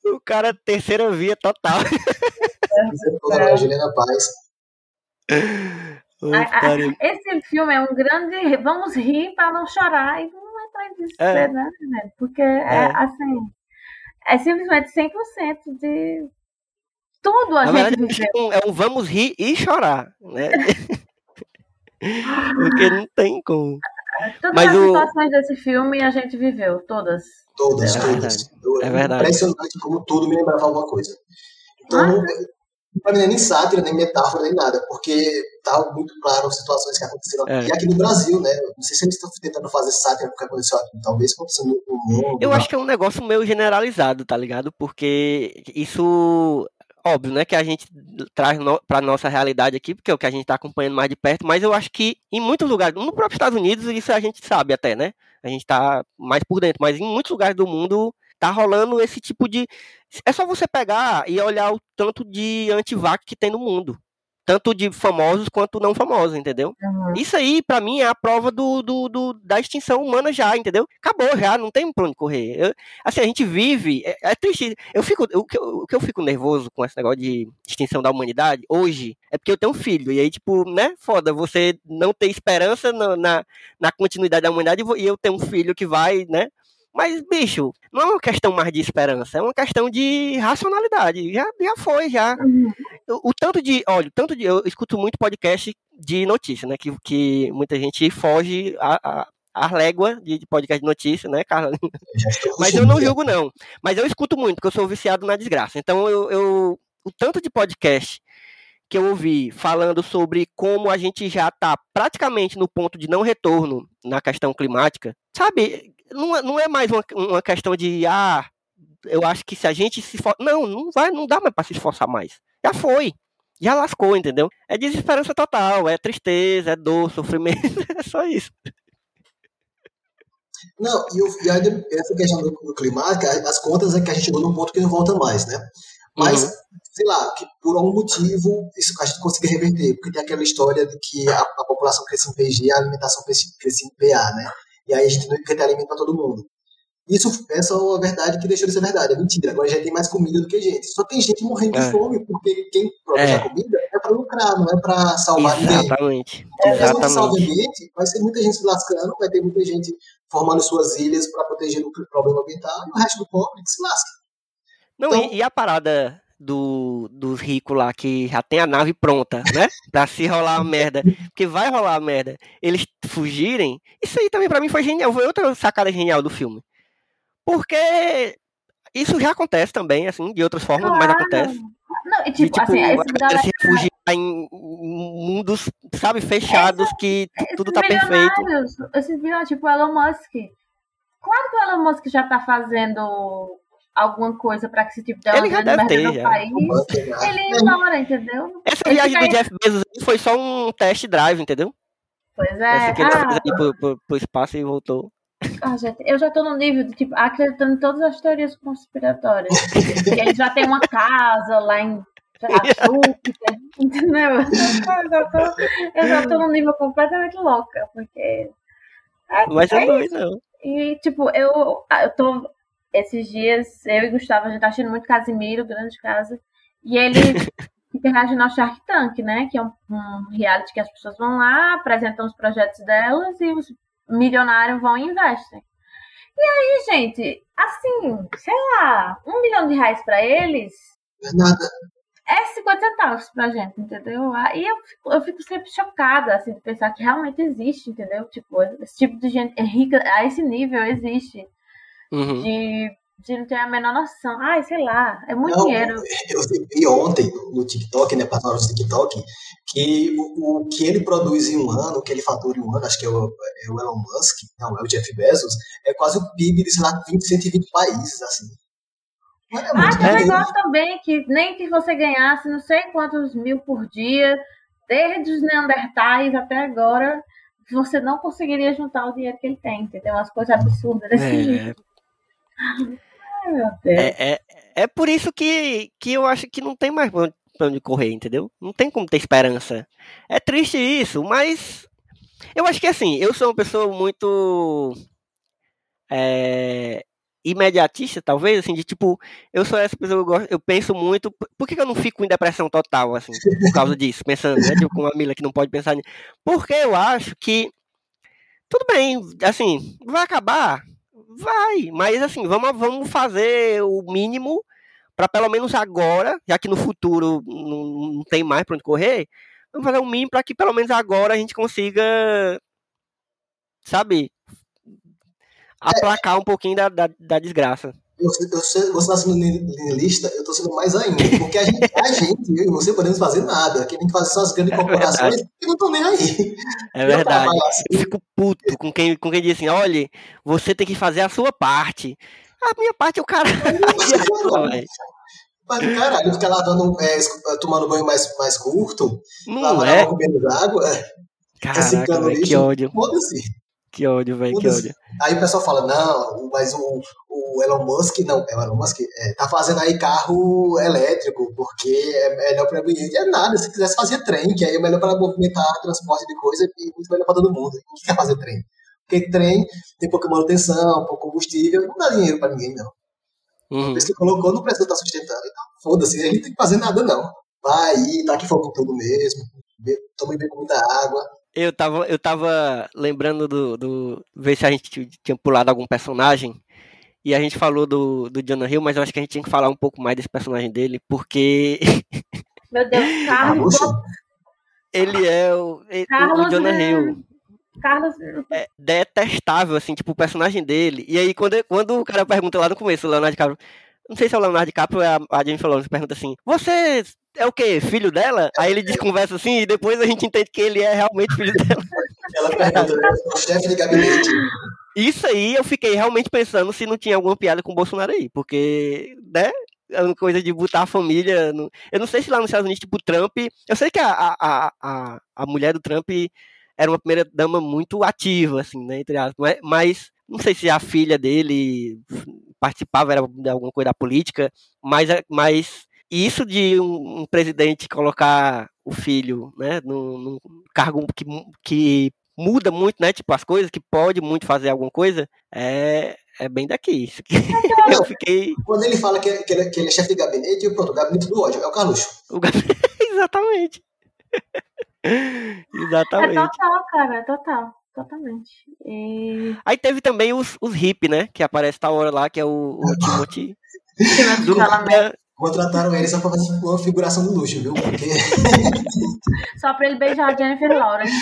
O cara, terceira via total. Juliana Paz. Esse filme é um grande. Vamos rir para não chorar e não entrar em desespero, né, né? Porque é. É. assim. É simplesmente 100% de. Tudo a Na gente verdade, viveu. é um- é um vamos rir e chorar, né? (laughs) Porque não tem como. Todas Mas as o- situações desse filme a gente viveu, todas. Todas, É todas. É verdade. Impressionante como tudo me lembrava alguma coisa. Então, Ah. não, pra mim não é nem sátira, nem metáfora, nem nada, porque tá muito claro as situações que aconteceram É. aqui, aqui no Brasil, né? Não sei se eles estão tentando fazer sátira porque aconteceu aqui, talvez aconteceu no mundo. Eu acho que é um negócio meio generalizado, tá ligado? Porque isso, óbvio, né, que a gente traz no, pra nossa realidade aqui, porque é o que a gente tá acompanhando mais de perto, mas eu acho que em muitos lugares, no próprio Estados Unidos, isso a gente sabe até, né? A gente tá mais por dentro, mas em muitos lugares do mundo tá rolando esse tipo de. É só você pegar e olhar o tanto de antivax que tem no mundo. Tanto de famosos quanto não famosos, entendeu? Uhum. Isso aí, pra mim, é a prova do, do, do- da extinção humana já, entendeu? Acabou já, não tem pra onde correr. Eu- assim, a gente vive. É, é triste. Eu fico, o, que eu, o que eu fico nervoso com esse negócio de extinção da humanidade hoje é porque eu tenho um filho. E aí, tipo, né? Foda, você não ter esperança na, na, na continuidade da humanidade e e eu tenho um filho que vai, né? Mas, bicho, não é uma questão mais de esperança, é uma questão de racionalidade. Já, já foi, já. O, o, tanto de. Olha, o tanto de. Eu escuto muito podcast de notícia, né? Que, que muita gente foge a, a, a régua de, de podcast de notícia, né, Carla? Mas eu não julgo, não. Mas eu escuto muito, porque eu sou viciado na desgraça. Então, eu, eu o tanto de podcast que eu ouvi falando sobre como a gente já está praticamente no ponto de não retorno na questão climática, sabe? Não, é, não é mais uma, uma questão de, ah, eu acho que se a gente se for... Não, não vai, não dá mais para se esforçar mais. Já foi. Já lascou, entendeu? É desesperança total, é tristeza, é dor, sofrimento, (laughs) é só isso. Não, e, o, e aí, essa questão do, do climático, as contas é que a gente chegou num ponto que não volta mais, né? Mas, uhum. sei lá, que por algum motivo isso a gente consegue reverter, porque tem aquela história de que a, a população cresce em PG e a alimentação cresce, cresce em PA, né? E aí a gente não quer ter alimento para todo mundo. Isso, essa é uma verdade que deixou de ser verdade, é mentira. Agora já tem mais comida do que gente. Só tem gente morrendo é. de fome, porque quem produz é. comida é para lucrar, não é para salvar Exatamente. ninguém. É, Exatamente. Mesmo salva ambiente, vai ser muita gente se lascando, vai ter muita gente formando suas ilhas para proteger do problema ambiental, e o resto do pobre que se lasca. Não, então, e, e, a parada do, dos ricos lá que já tem a nave pronta, né? (laughs) Pra se rolar a merda. Porque vai rolar a merda. Eles fugirem. Isso aí também para mim foi genial. Foi outra sacada genial do filme. Porque isso já acontece também, assim, de outras formas, claro. mas acontece. Não, e, tipo, de, tipo assim, galera... se refugiar em mundos, sabe, fechados, que tudo tá perfeito. Esses viram, tipo, Elon Musk. Claro que o Elon Musk já tá fazendo alguma coisa para que esse tipo de ele já deve ter, já. país, ele ignora, entendeu? Essa ele viagem do Jeff Bezos foi só um test drive, entendeu? Pois é. Essa que ele ah, fez pro, pro, pro, espaço e voltou. (laughs) Ah, gente, eu já tô no nível de, tipo, acreditando em todas as teorias conspiratórias. que ele já tem uma casa lá em Júpiter, entendeu? Eu já, tô, eu já tô num nível completamente louca, porque... É, Mas é eu não, não. E, tipo, eu, eu tô esses dias, eu e Gustavo, a gente tá assistindo muito Casimiro, grande casa, e ele (laughs) reagindo ao Shark Tank, né? Que é um, um, reality que as pessoas vão lá, apresentam os projetos delas e os milionários vão e investem. E aí, gente, assim, sei lá, um milhão de reais para eles. É nada. É 50 centavos pra gente, entendeu? Aí eu fico, eu fico sempre chocada, assim, de pensar que realmente existe, entendeu? Tipo, esse tipo de gente é rica a esse nível existe uhum. de, de não ter a menor noção. Ai, sei lá, é muito não, dinheiro. (laughs) Eu vi ontem no TikTok, né, para do TikTok, que o, o, que ele produz em um ano, o que ele fatura em um ano, acho que é o, é o Elon Musk, não, é o Jeff Bezos, é quase o PIB de, sei lá, 20, 120 países, assim. É ah, tem um negócio também que nem que você ganhasse não sei quantos mil por dia, desde os Neandertais até agora, você não conseguiria juntar o dinheiro que ele tem, entendeu? Umas coisas absurdas desse é, jeito. É, é, é por isso que, que eu acho que não tem mais pra onde correr, entendeu? Não tem como ter esperança. É triste isso, mas eu acho que assim, eu sou uma pessoa muito é, imediatista, talvez, assim, de tipo, eu sou essa pessoa, eu, gosto, eu penso muito, por que, que, eu não fico em depressão total, assim, por causa (laughs) disso, pensando, né, tipo, com uma Mila que não pode pensar nisso. Porque eu acho que, tudo bem, assim, vai acabar, Vai, mas assim, vamos, vamos fazer o mínimo para pelo menos agora, já que no futuro não, não tem mais para onde correr, vamos fazer o mínimo para que pelo menos agora a gente consiga, sabe, aplacar um pouquinho da, da, da desgraça você está sendo lista, eu estou sendo mais ainda. Porque a gente, a gente, eu e você, podemos fazer nada. Quem tem que fazer são as grandes é corporações que não estão nem aí. É verdade. Eu fico puto com quem, com quem diz assim: olha, você tem que fazer a sua parte. A minha parte é o cara. Mas (laughs) caralho, ficar lavando, é, tomando banho mais, mais curto, não lavando é. água, Caraca, véio, que ódio. Foda-se. Que ódio, velho, que ódio. Aí o pessoal fala, não, mas o, o Elon Musk, não, é o Elon Musk, é, tá fazendo aí carro elétrico, porque é melhor para o ambiente. É nada, se quisesse fazer trem, que aí é melhor para movimentar transporte de coisa e muito melhor para todo mundo. Quem quer fazer trem? Porque trem tem pouca manutenção, pouco combustível, não dá dinheiro para ninguém, não. Uhum. Por isso que colocou, não precisa estar sustentando. Então, foda-se, a gente tem que fazer nada, não. Vai aí, tá aqui fogo tudo mesmo, toma bem muita água, eu tava, eu tava lembrando do, do. Ver se a gente tinha pulado algum personagem. E a gente falou do, do Jonah Hill, mas eu acho que a gente tinha que falar um pouco mais desse personagem dele, porque. (laughs) Meu Deus, (laughs) Carlos. ele é o, Carlos o Jonah é... Hill. Carlos. É detestável, assim, tipo, o personagem dele. E aí, quando, quando o cara pergunta lá no começo, o Leonardo DiCaprio, não sei se é o Leonardo DiCaprio ou é a, a Jennifer Lawrence, pergunta assim, você é o quê? Filho dela? Aí ele desconversa assim e depois a gente entende que ele é realmente filho dela. Ela pergunta, o chefe de gabinete. Isso aí eu fiquei realmente pensando se não tinha alguma piada com o Bolsonaro aí, porque, né? É uma coisa de botar a família. No... Eu não sei se lá nos Estados Unidos, tipo, o Trump. Eu sei que a, a, a, a mulher do Trump era uma primeira dama muito ativa, assim, né? Entre aspas, mas não sei se a filha dele participava, era de alguma coisa da política, mas, mas isso de um, um presidente colocar o filho, né, num, num cargo que, que muda muito, né? Tipo, as coisas que pode muito fazer alguma coisa, é, é bem daqui. eu (laughs) fiquei. Quando ele fala que, que, ele, que ele é chefe de gabinete, pronto, o gabinete do ódio, é o Carluxo. O gabinete... Exatamente. (laughs) Exatamente. É total, cara, total. Totalmente. E... Aí teve também os, os hip, né? Que aparece tal hora lá, que é o, o (laughs) Timothy. do, Contrataram ele só pra fazer uma figuração do luxo, viu? Porque... (laughs) só pra ele beijar a Jennifer Lawrence.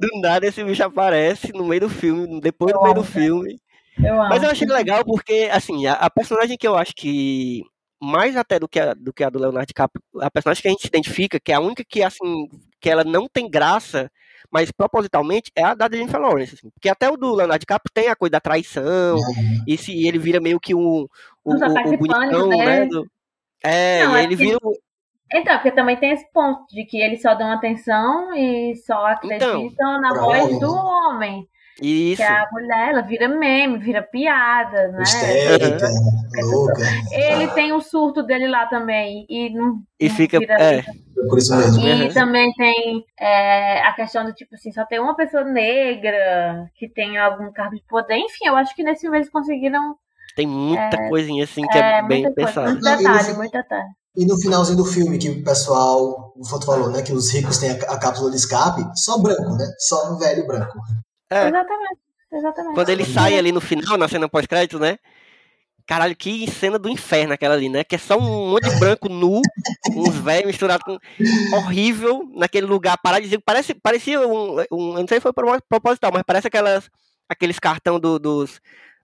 Do nada esse bicho aparece no meio do filme, depois eu do meio amo, do filme. Eu Mas eu achei legal porque, assim, a, a, personagem que eu acho que mais até do que a do, que a do Leonardo DiCaprio, a personagem que a gente se identifica, que é a única que, assim, que ela não tem graça, mas propositalmente é a da Jennifer Lawrence, assim, porque até o do Leonardo DiCaprio tem a coisa da traição, uhum. e se ele vira meio que um o, o, o bonitão, né? né? Do... É, não, e ele vira. Então, porque também tem esse ponto de que eles só dão atenção e só acreditam então, na voz do homem. Isso. Que a mulher, ela vira meme, vira piada, né? Histérica, louca. Ele tem o surto dele lá também. E não. E não fica. É. Por isso mesmo. E uhum. também tem é, a questão do tipo assim, só tem uma pessoa negra que tem algum cargo de poder. Enfim, eu acho que nesse mês eles conseguiram tem muita é, coisinha assim que é, é bem pensada. Muito detalhe, muito detalhe. E no finalzinho do filme, que o pessoal, o Foto falou, né, que os ricos têm a, a cápsula de escape, só branco, né? Só um velho branco. É. Exatamente, exatamente. Quando ele sai ali no final, na cena pós-crédito, né? Caralho, que cena do inferno aquela ali, né? Que é só um monte de branco nu, uns velhos misturados com. horrível, naquele lugar paradisíaco. Parece, parecia um, um. Eu não sei se foi proposital, mas parece aquelas, aqueles cartão do, dos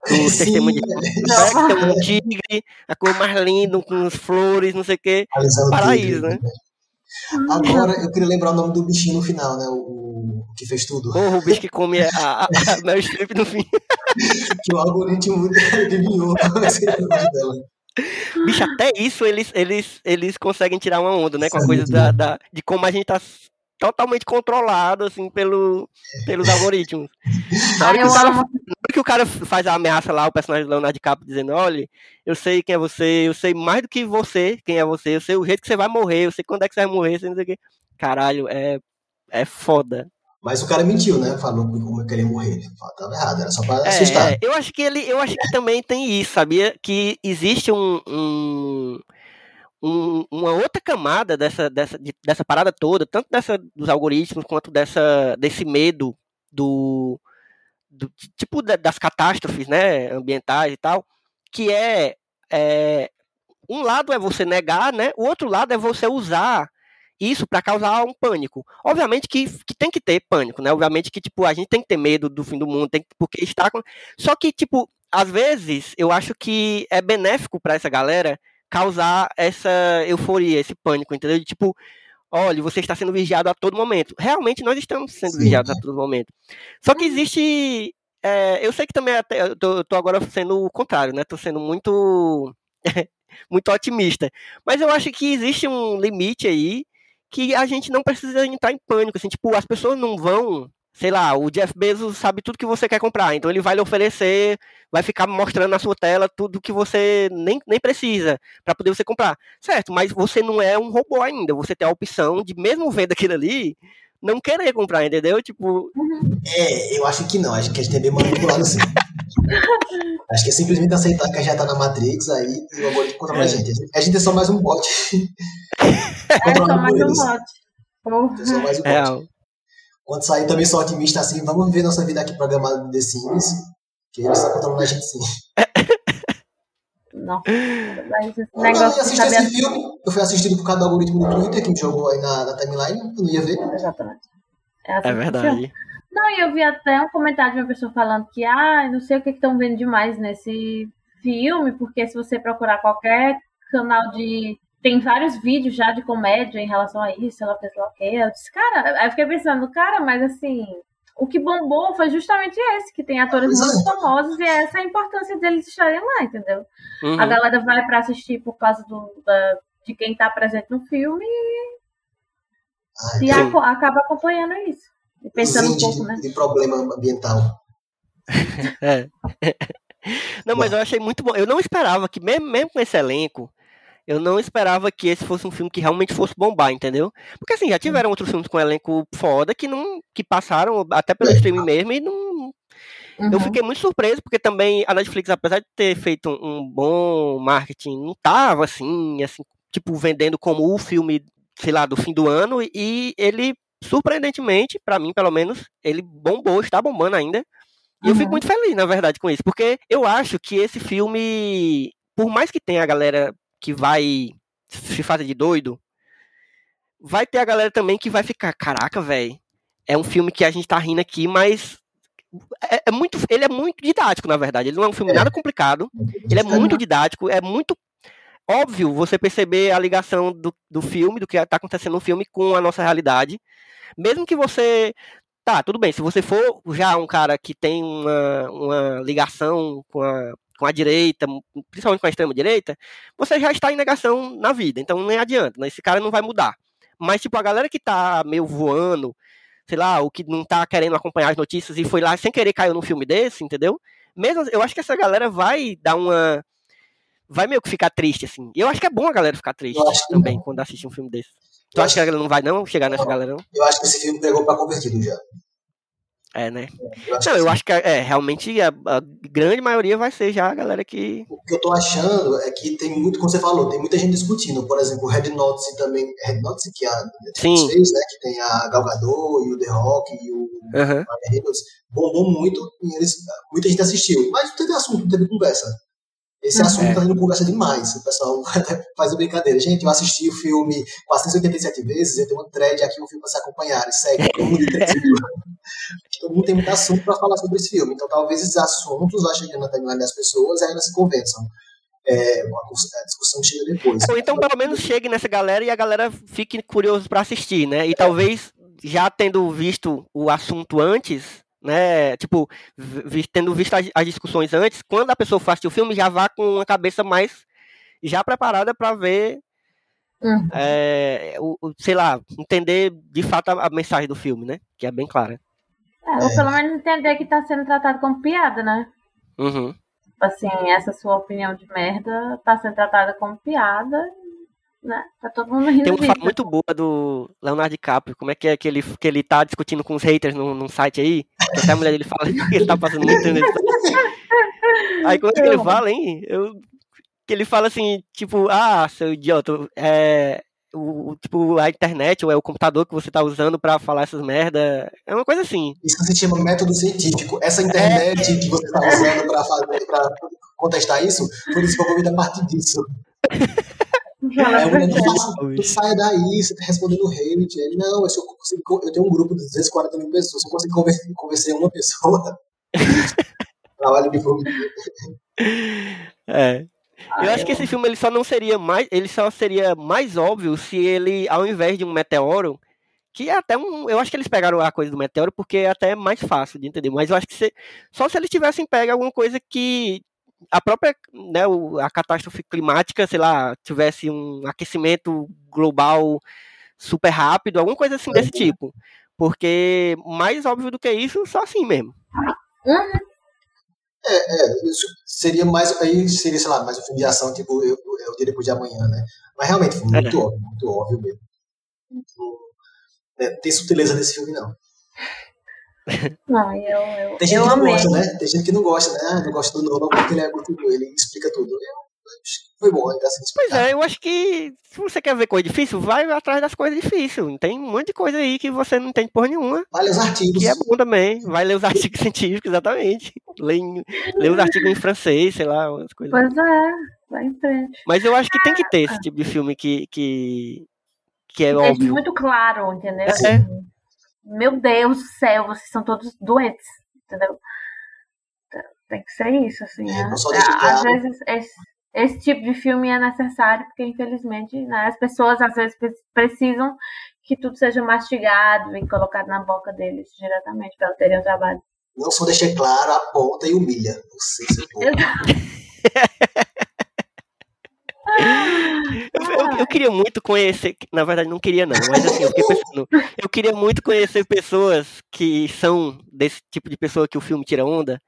do sistema de né, tem um tigre, a cor mais linda, com as flores, não sei o que. Paraíso, né? Agora, eu queria lembrar o nome do bichinho no final, né? O, o que fez tudo. Porra, o bicho que come a, a, a Streep no fim. (laughs) que o algoritmo adivinhou (laughs) dela. Bicho, até isso eles, eles, eles conseguem tirar uma onda, né? Com a coisa da, da, de como a gente tá totalmente controlado, assim, pelo, pelos algoritmos. Na hora, que o, cara, que o cara faz a ameaça lá, o personagem do Leonardo DiCaprio dizendo, olha, eu sei quem é você, eu sei mais do que você, quem é você, eu sei o jeito que você vai morrer, eu sei quando é que você vai morrer, não sei o quê. Caralho, é, é foda. Mas o cara mentiu, né? Falou como é que ele ia morrer. Tava errado, era só pra é, assustar. eu acho que ele, eu acho que também tem isso, sabia? Que existe um, um um, uma outra camada dessa, dessa, de, dessa parada toda, tanto dessa dos algoritmos quanto dessa, desse medo do, do tipo das catástrofes né, ambientais e tal, que é, é um lado é você negar, né? O outro lado é você usar isso para causar um pânico. Obviamente que, que tem que ter pânico, né? Obviamente que tipo a gente tem que ter medo do fim do mundo, tem que, porque está com... só que tipo às vezes eu acho que é benéfico para essa galera causar essa euforia, esse pânico, entendeu? De, tipo, olha, você está sendo vigiado a todo momento. Realmente nós estamos sendo Sim. vigiados a todo momento. Só que existe. É, eu sei que também até, eu tô, tô, agora sendo o contrário, né? Tô sendo muito. (laughs) muito otimista. Mas eu acho que existe um limite aí que a gente não precisa entrar em pânico. Assim, tipo, as pessoas não vão sei lá, o Jeff Bezos sabe tudo que você quer comprar, então ele vai lhe oferecer, vai ficar mostrando na sua tela tudo que você nem, nem precisa para poder você comprar. Certo, mas você não é um robô ainda, você tem a opção de, mesmo vendo aquilo ali, não querer comprar, entendeu? Tipo. É, eu acho que não, acho que a gente é bem manipulado assim. (laughs) acho que é simplesmente aceitar que a gente tá na Matrix aí e o algoritmo controla é. a gente. A gente é só mais um bot. (laughs) é só mais um bot. É só mais um bot. Quando sair também sou otimista assim, vamos viver nossa vida aqui programada de The Sims, que eles estão controlando a gente sim. (laughs) Não. Esse Quando eu ia assistir esse assim. filme, eu fui assistido por causa do algoritmo do Twitter, que me jogou aí na, na timeline, eu não ia ver. Exatamente. É, assim é verdade. Não, e eu vi até um comentário de uma pessoa falando que, ah, não sei o que estão vendo demais nesse filme, porque se você procurar qualquer canal de. Tem vários vídeos já de comédia em relação a isso, ela fez lá o quê? Eu disse, cara, aí eu fiquei pensando, cara, mas assim, o que bombou foi justamente esse, que tem atores muito famosos e essa é a importância deles estarem lá, entendeu? Uhum. A galera vai para assistir por causa do, da, de quem tá presente no filme e, Ai, e a, acaba acompanhando isso. E pensando um pouco, né? De problema ambiental. (laughs) é. (laughs) Não, mas eu achei muito bom. Eu não esperava que, mesmo, mesmo com esse elenco, eu não esperava que esse fosse um filme que realmente fosse bombar, entendeu? Porque assim, já tiveram outros filmes com elenco foda que não que passaram até pelo streaming mesmo e não uhum. Eu fiquei muito surpreso porque também a Netflix, apesar de ter feito um, bom marketing, não tava assim, assim, tipo vendendo como o filme, sei lá, do fim do ano e ele surpreendentemente, para mim pelo menos, ele bombou, está bombando ainda. E uhum. eu fico uhum. muito feliz, na verdade, com isso, porque eu acho que esse filme, por mais que tenha a galera que vai se fazer de doido, vai ter a galera também que vai ficar, caraca, velho, é um filme que a gente tá rindo aqui, mas é, é, muito, ele é muito didático, na verdade. Ele não é um filme é. nada complicado. Ele é muito didático, é muito óbvio você perceber a ligação do, do filme, do que está acontecendo no filme com a nossa realidade. Mesmo que você. Tá, tudo bem. Se você for já um cara que tem uma, uma ligação com a, com a direita, principalmente com a extrema-direita, você já está em negação na vida. Então nem adianta, né? esse cara não vai mudar. Mas, tipo, a galera que tá meio voando, sei lá, o que não tá querendo acompanhar as notícias e foi lá sem querer caiu num filme desse, entendeu? Mesmo, eu acho que essa galera vai dar uma. Vai meio que ficar triste, assim. Eu acho que é bom a galera ficar triste também quando assiste um filme desse. Tu acha que a galera não vai não chegar nessa galera não? Eu acho que esse filme pegou pra convertido já. É, né? Eu não, eu acho que é, realmente a, a, grande maioria vai ser já a galera que. O que eu tô achando é que tem muito, como você falou, tem muita gente discutindo. Por exemplo, o Red Notice também. Red Notice, que é a Netflix fez, né? Que tem a Gal Gadot e o The Rock e o uhum. bombou muito e eles, muita gente assistiu. Mas não teve assunto, não teve conversa. Esse assunto é. tá dando conversa demais. O pessoal (laughs) faz a brincadeira. Gente, eu assisti o filme 487 vezes, eu tenho uma thread aqui, um filme pra se acompanhar. E segue todo mundo (laughs) Todo mundo tem muito assunto para falar sobre esse filme. Então, talvez esses assuntos vá chegando na timeline das pessoas e ainda se convençam. É, a discussão chega depois. Ou então, pelo menos, chegue nessa galera e a galera fique curioso para assistir, né? E é. talvez, já tendo visto o assunto antes, né? Tipo, tendo visto as, as, discussões antes, quando a pessoa assistir o filme, já vá com uma cabeça mais já preparada para ver, uhum. é, o, o, sei lá, entender de fato a, a, mensagem do filme, né? Que é bem clara. É, ou pelo menos entender que está sendo tratado como piada, né? Uhum. Assim, essa sua opinião de merda está sendo tratada como piada né? Tá todo mundo rindo Tem uma fala muito boa do Leonardo DiCaprio, como é que é que ele, que ele tá discutindo com os haters num, num site aí, até a mulher dele fala (laughs) que ele tá passando muito tempo (laughs) Aí quando é que ele fala, hein? Eu, que ele fala assim, tipo, ah, seu idiota, é, o, tipo, a internet ou é o computador que você tá usando para falar essas merda. É uma coisa assim. Isso se chama método científico. Essa internet é... que você tá usando para contestar isso, foi desenvolvida a partir disso. (laughs) Fala, tu saia daí, você tá respondendo hate. Ele, não, eu, consigo, eu tenho um grupo de 240 mil pessoas, se eu consigo convencer, convencer uma pessoa, (laughs) trabalho de formiguinha. É. Eu acho que esse filme ele só não seria mais, ele só seria mais óbvio se ele, ao invés de um meteoro, que é até um, eu acho que eles pegaram a coisa do meteoro porque é até mais fácil de entender, mas eu acho que se, só se eles tivessem pego alguma coisa que a própria, né, a catástrofe climática, sei lá, tivesse um aquecimento global super rápido, alguma coisa assim desse uhum. tipo. Porque mais óbvio do que isso, só assim mesmo. É, é, isso seria mais, aí seria, sei lá, mais um filme de ação, tipo, eu, eu, o dia depois de amanhã, né? Mas realmente, foi muito é. óbvio, muito óbvio mesmo. Não tem sutileza nesse filme, não. Não, eu, eu, Tem gente eu que não amei. gosta, né? Tem gente que não gosta, né? Ah, não gosta do Nolan porque ele é muito ele explica tudo. Eu, foi bom, ainda assim. Pois é, eu acho que se você quer ver coisa difícil, vai atrás das coisas difíceis. Tem um monte de coisa aí que você não entende porra nenhuma. Vai ler os artigos. Que é bom também. Vai ler os artigos (laughs) científicos, exatamente. Lê, lê os artigos em francês, sei lá, umas coisas. Pois é. vai em frente. Mas eu acho que tem que ter esse tipo de filme que, que, que é, é óbvio. muito claro, entendeu? É. Meu Deus do céu, vocês são todos doentes, entendeu? Tem que ser isso, assim. É, né? Às vezes esse, esse, tipo de filme é necessário, porque infelizmente né, as pessoas às vezes precisam que tudo seja mastigado e colocado na boca deles diretamente para terem o trabalho. Não só deixar claro, aponta e humilha. Você, seu (laughs) povo. Eu, eu, queria muito conhecer, na verdade não queria não, mas assim, eu fiquei pensando, eu queria muito conhecer pessoas que são desse tipo de pessoa que o filme tira onda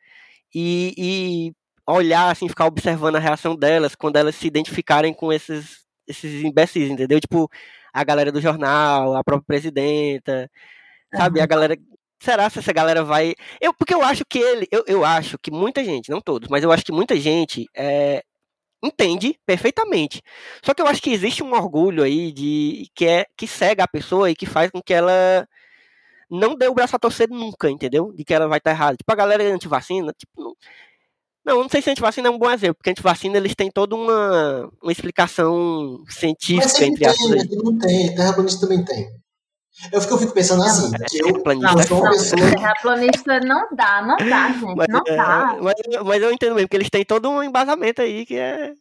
e, e olhar, assim, ficar observando a reação delas quando elas se identificarem com esses, esses imbecis, entendeu? Tipo, a galera do jornal, a própria presidenta, sabe? A galera será se essa galera vai. Eu, porque eu acho que ele. Eu, eu acho que muita gente, não todos, mas eu acho que muita gente é, entende perfeitamente. Só que eu acho que existe um orgulho aí de que é que cega a pessoa e que faz com que ela não dê o braço a torcer nunca, entendeu? De que ela vai estar errada. Tipo, a galera anti-vacina, tipo, não, não, não sei se anti-vacina é um bom exemplo, porque anti-vacina eles têm toda uma, uma explicação científica, entre aspas. Tem, não tem, terraplanista também tem. Eu fico, eu fico pensando assim, não, que eu, não, é sou uma pessoa... Terraplanista não dá, não dá, gente, mas, não é, dá. Mas, mas eu entendo mesmo, porque eles têm todo um embasamento aí que é...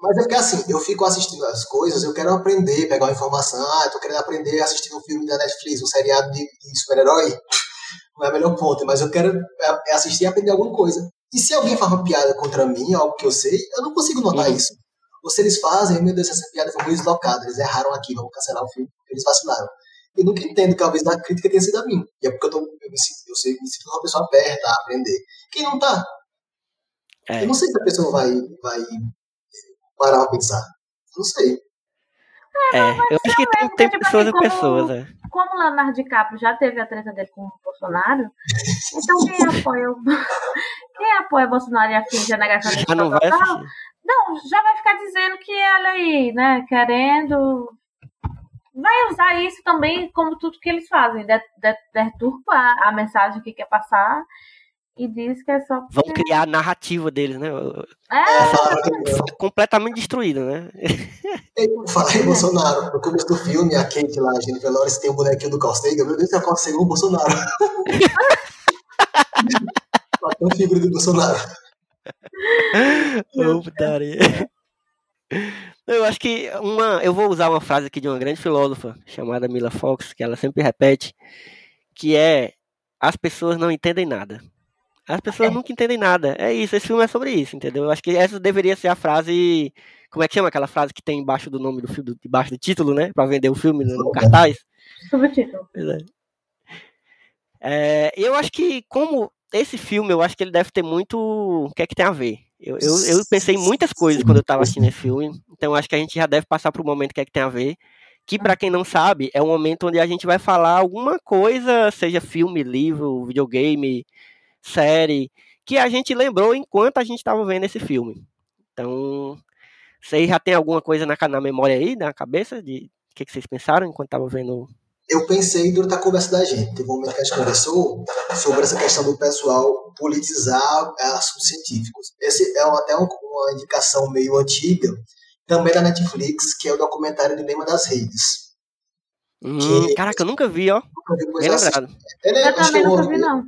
Mas é porque assim, eu fico assistindo as coisas, eu quero aprender, pegar uma informação, ah, eu tô querendo aprender assistindo um filme da Netflix, um seriado de, de super-herói, (laughs) não é o melhor ponto, mas eu quero é, é assistir e aprender alguma coisa. E se alguém faz uma piada contra mim, algo que eu sei, eu não consigo notar uhum. isso. Ou se eles fazem, meu Deus, essa piada foi muito deslocada, eles erraram aqui, vamos cancelar o filme, eles vacilaram eu nunca entendo que talvez a crítica tenha sido a mim. E é porque eu, tô, eu, me, sinto, eu sei, me sinto uma pessoa aberta a aprender. Quem não tá? É. Eu não sei se a pessoa vai, vai parar a pensar. Não sei. É, é eu acho que tem, tem tipo pessoas e pessoas, é. Como o Leonardo DiCaprio já teve a treta dele com o Bolsonaro, (laughs) então quem apoia o, quem apoia o Bolsonaro e a fim de negação já não vai assistir. Não, já vai ficar dizendo que ela aí, né, querendo vai usar isso também como tudo que eles fazem, deturpa a, a mensagem que quer passar e diz que é só. Vão criar a narrativa deles, né? É, é completamente destruída, né? (laughs) Fala aí, Bolsonaro. No começo do filme, a Kate lá, a Jennifer Lawrence tem o bonequinho do Carl Sagan. Meu Deus, é o Carl Sagan o Bolsonaro. (laughs) a figura do Bolsonaro. Ô, putaria. Eu acho que uma, eu vou usar uma frase aqui de uma grande filósofa chamada Mila Fox, que ela sempre repete, que é as pessoas não entendem nada. As pessoas é. nunca entendem nada. É isso, esse filme é sobre isso, entendeu? Eu acho que essa deveria ser a frase, como é que chama aquela frase que tem embaixo do nome do filme, debaixo do título, né, para vender o filme no, no cartaz? Subtítulo. É. é, eu acho que como esse filme, eu acho que ele deve ter muito o que é que tem a ver. Eu, eu, eu pensei em muitas coisas quando eu estava assistindo esse filme, então acho que a gente já deve passar para o momento que é que tem a ver. Que, para quem não sabe, é um momento onde a gente vai falar alguma coisa, seja filme, livro, videogame, série, que a gente lembrou enquanto a gente estava vendo esse filme. Então, vocês já tem alguma coisa na, na memória aí, na cabeça, de o que, que vocês pensaram enquanto estavam vendo eu pensei durante a conversa da gente, teve um momento que a gente conversou sobre essa questão do pessoal politizar é, assuntos científicos. Esse é até uma indicação meio antiga, também da Netflix, que é o documentário Dilema das Redes. Hum, que, caraca, eu nunca vi, ó. Nunca vi coisa assim. lembrado. Ele é, eu também nunca vi, não.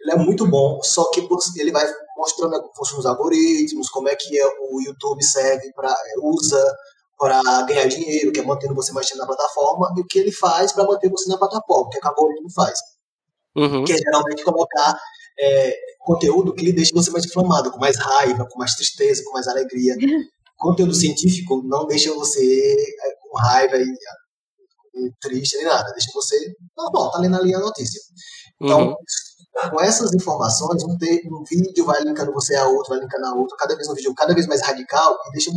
Ele é muito bom, só que ele vai mostrando como funcionam os algoritmos, como é que é o YouTube serve para usa para ganhar dinheiro, que é mantendo você mais tempo na plataforma, e o que ele faz para manter você na plataforma, que é o que a algoritmo faz. Uhum. Que é geralmente colocar é, conteúdo que lhe deixa você mais inflamado, com mais raiva, com mais tristeza, com mais alegria. (laughs) conteúdo científico não deixa você é, com raiva e, e, triste nem nada, deixa você normal, tá lendo ali a notícia. Então, uhum. com essas informações, um, te, um vídeo vai linkando você a outro, vai linkando a outro, cada vez um vídeo cada vez mais radical e deixa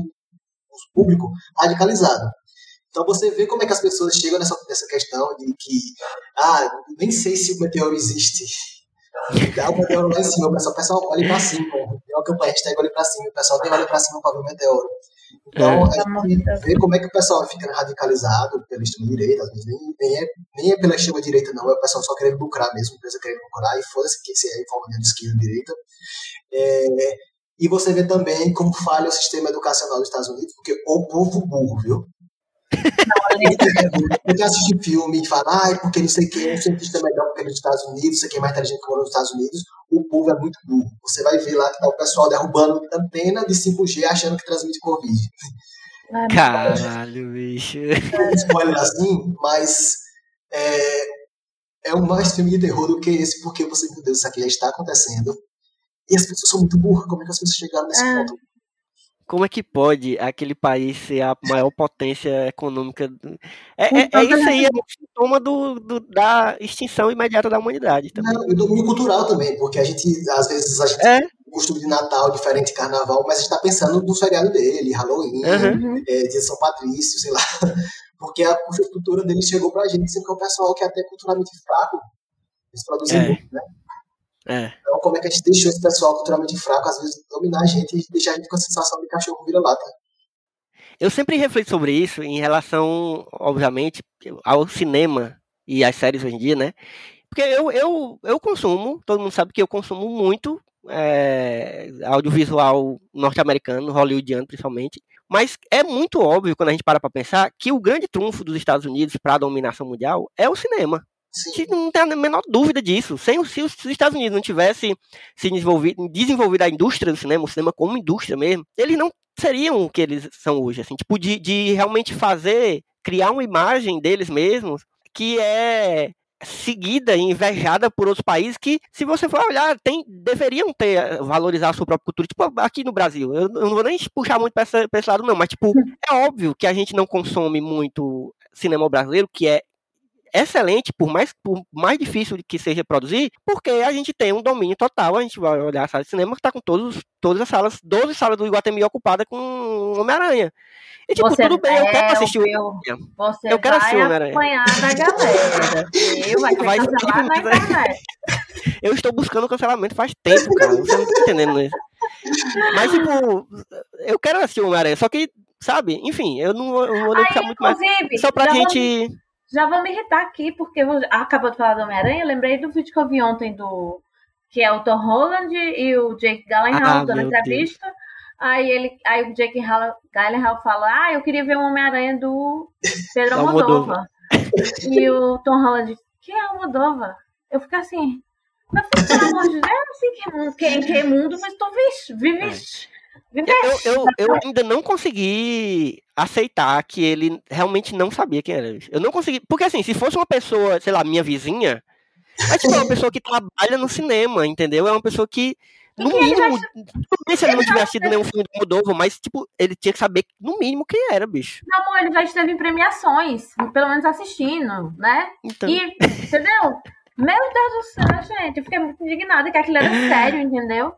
público radicalizado. Então você vê como é que as pessoas chegam nessa, nessa questão de que, ah, nem sei se o meteoro existe. Dá o meteoro lá em cima, o pessoal, pessoal olha pra cima. É o que eu hashtag olha pra cima, o pessoal nem olha pra cima pra ver o meteoro. Então, é. a gente vê como é que o pessoal fica radicalizado pela extrema-direita, às vezes nem, nem, é, nem é pela extrema-direita, não, é o pessoal só querendo lucrar mesmo, a empresa querendo lucrar, e foda-se que se é em forma de esquerda ou direita. É, E você vê também como falha o sistema educacional dos Estados Unidos, porque o povo burro, viu? Porque assiste filme e fala, ah, porque não sei o que, o cientista é melhor porque nos Estados Unidos, sei quem é mais inteligente que nos Estados Unidos, o povo é muito burro. Você vai ver lá que tá o pessoal derrubando antena de 5G achando que transmite Covid. Caralho, bicho. Spoiler assim, mas é, é um mais filme de terror do que esse, porque você, meu Deus, isso aqui já está acontecendo. E as pessoas são muito burras, como é que as pessoas chegaram nesse é. ponto? Como é que pode aquele país ser a maior potência econômica? É, é, é isso aí, é um sintoma do, do, da extinção imediata da humanidade também. Não, e domínio cultural também, porque a gente, às vezes, a gente é. tem um costume de Natal diferente de Carnaval, mas a gente está pensando no feriado dele, Halloween, uhum. é, Dia de São Patrício, sei lá. (laughs) Porque a cultura dele chegou pra gente, sendo que é um pessoal que é até culturalmente fraco, eles produzem é. muito, né? É. Então, como é que a gente deixou esse pessoal culturalmente fraco, às vezes, dominar a gente e deixar a gente com a sensação de cachorro vira-lata? Eu sempre reflito sobre isso em relação, obviamente, ao cinema e às séries hoje em dia, né? Porque eu, eu, eu consumo, todo mundo sabe que eu consumo muito é, audiovisual norte-americano, hollywoodiano principalmente, mas é muito óbvio quando a gente para para pensar que o grande trunfo dos Estados Unidos para a dominação mundial é o cinema. Sim. Não tem a menor dúvida disso. Sem, se os Estados Unidos não tivessem se desenvolvido, desenvolvido a indústria do cinema, o cinema como indústria mesmo, eles não seriam o que eles são hoje. Assim, tipo, de, de realmente fazer, criar uma imagem deles mesmos que é seguida e invejada por outros países que, se você for olhar, tem, deveriam ter valorizar a sua própria cultura, tipo aqui no Brasil. Eu, eu não vou nem puxar muito para esse lado, não, mas tipo, é óbvio que a gente não consome muito cinema brasileiro, que é excelente, por mais, por mais difícil que seja produzir, porque a gente tem um domínio total. A gente vai olhar a sala de cinema que está com todos, todas as salas, 12 salas do Iguatemi ocupadas com Homem-Aranha. E tipo, você tudo bem, eu quero assistir o Homem-Aranha. Eu quero assistir o Homem-Aranha. da galera. (laughs) Eu vai vai. (laughs) Eu estou buscando cancelamento faz tempo, cara. Você não está entendendo isso. Mas, tipo, eu quero assistir o Homem-Aranha, só que, sabe, enfim, eu não, eu não vou nem ficar muito mais. Só pra gente. Vou já vou me irritar aqui, porque eu acabou de falar do Homem-Aranha, lembrei do vídeo que eu vi ontem do. Que é o Tom Holland e o Jake Gyllenhaal ah, dando entrevista. Deus. Aí, ele, aí o Jake Gyllenhaal fala: Ah, eu queria ver o Homem-Aranha do Pedro (laughs) Almodóvar. (laughs) e o Tom Holland, que é Almodóvar? Eu fico assim, mas pelo amor de Deus, eu não sei que mundo, que, que mundo, mas tô vive. É. Eu, eu, eu, ainda não consegui aceitar que ele realmente não sabia quem era. Eu não consegui. Porque assim, se fosse uma pessoa, sei lá, minha vizinha, é tipo é uma pessoa que trabalha no cinema, entendeu? É uma pessoa que. No mínimo, não se ele não tivesse sido nenhum filme do Moldova, mas, tipo, ele tinha que saber, no mínimo, quem era, bicho. Não, amor, ele já esteve em premiações, pelo menos assistindo, né? Então... E, entendeu? (laughs) Meu Deus do céu, gente, eu fiquei muito indignada que aquilo era sério, entendeu?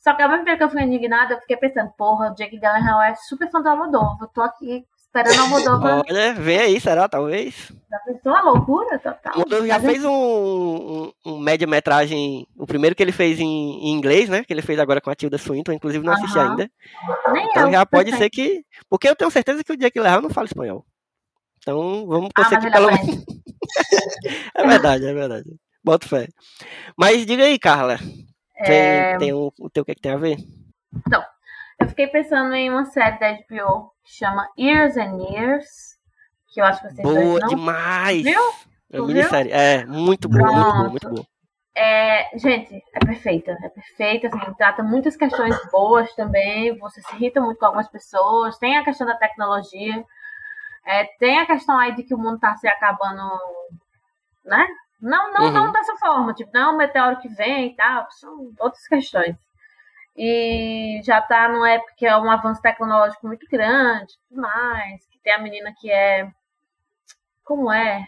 Só que ao mesmo tempo que eu fiquei indignada, eu fiquei pensando, porra, o Jake Gyllenhaal é super fã do Almodóvar. Eu tô aqui esperando o Almodóvar. Olha, vem aí, será? Talvez. Já pensou a loucura total? Almodóvar já fez um, um, um média-metragem, o primeiro que ele fez em, em, inglês, né? Que ele fez agora com a Tilda Swinton, inclusive não assisti ainda. Nem então já pode ser que... Porque eu tenho certeza que o Jake Gyllenhaal não fala espanhol. Então, vamos torcer ah, que pelo menos... (laughs) é verdade, é verdade. Bota fé. Mas diga aí, Carla. Tem, é... tem o, o teu que, é que tem a ver? Então, eu fiquei pensando em uma série da HBO que chama Years and Years, que eu acho que vocês Boa não... demais! Viu? É minissérie. É, muito boa, muito boa, muito boa. É, gente, é perfeita, é perfeita, assim, trata muitas questões boas também, você se irrita muito com algumas pessoas, tem a questão da tecnologia, é, tem a questão aí de que o mundo tá se acabando, né? Não, não, uhum. não dessa forma, tipo, não é um meteoro que vem e tal, são outras questões. E já tá numa época que é um avanço tecnológico muito grande, tudo mais, que tem a menina que é. Como é?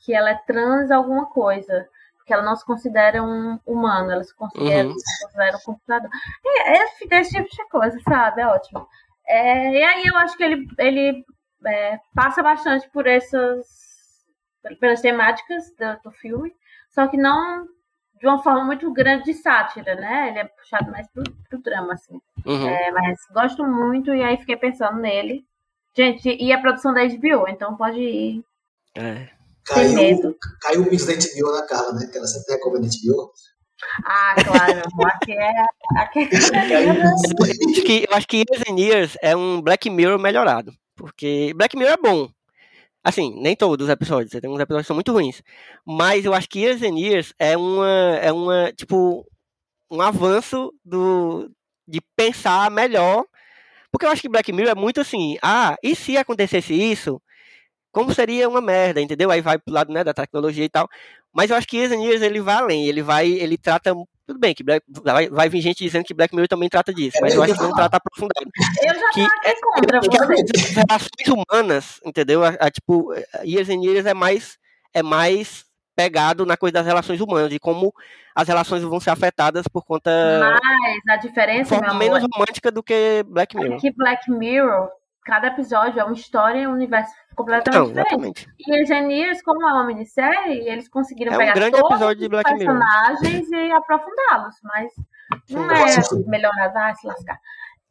Que ela é trans alguma coisa. Que ela não se considera um humano, ela se considera, uhum. se considera um computador. É, é esse tipo de coisa, sabe? É ótimo. É, e aí eu acho que ele, ele é, passa bastante por essas pelas temáticas do, do, filme, só que não de uma forma muito grande de sátira, né? Ele é puxado mais pro, pro drama, assim. Uhum. É, mas gosto muito e aí fiquei pensando nele. Gente, e a produção da HBO, então pode ir. É. Caiu, medo. caiu o bicho da HBO na Carla, né? Que ela sempre recomenda HBO. Ah, claro. Aqui é. Aqui é... eu, acho que, eu acho que Years and Years é um Black Mirror melhorado. Porque Black Mirror é bom. Assim, nem todos os episódios. Tem uns episódios que são muito ruins. Mas eu acho que Years and Years é uma. É uma. Tipo. Um avanço do, de pensar melhor. Porque eu acho que Black Mirror é muito assim. Ah, e se acontecesse isso? Como seria uma merda, entendeu? Aí vai pro lado né, da tecnologia e tal. Mas eu acho que Years and Years ele vai além, ele vai, ele trata tudo bem que Black, vai, vai vir gente dizendo que Black Mirror também trata disso, mas eu acho que não trata aprofundado. (laughs) Eu já que é, contra que as relações humanas, entendeu? A, a, tipo, Years and Years é mais é mais pegado na coisa das relações humanas, de como as relações vão ser afetadas por conta. Mas a diferença. Forma menos romântica do que Black Mirror. É que Black Mirror cada episódio é uma história e um universo completamente Não, diferente. Exatamente. E Engineers, como é uma minissérie, eles conseguiram é pegar um grande todos episódio de Black os personagens Mirror. e aprofundá-los, mas não é melhorar, ah, se lascar.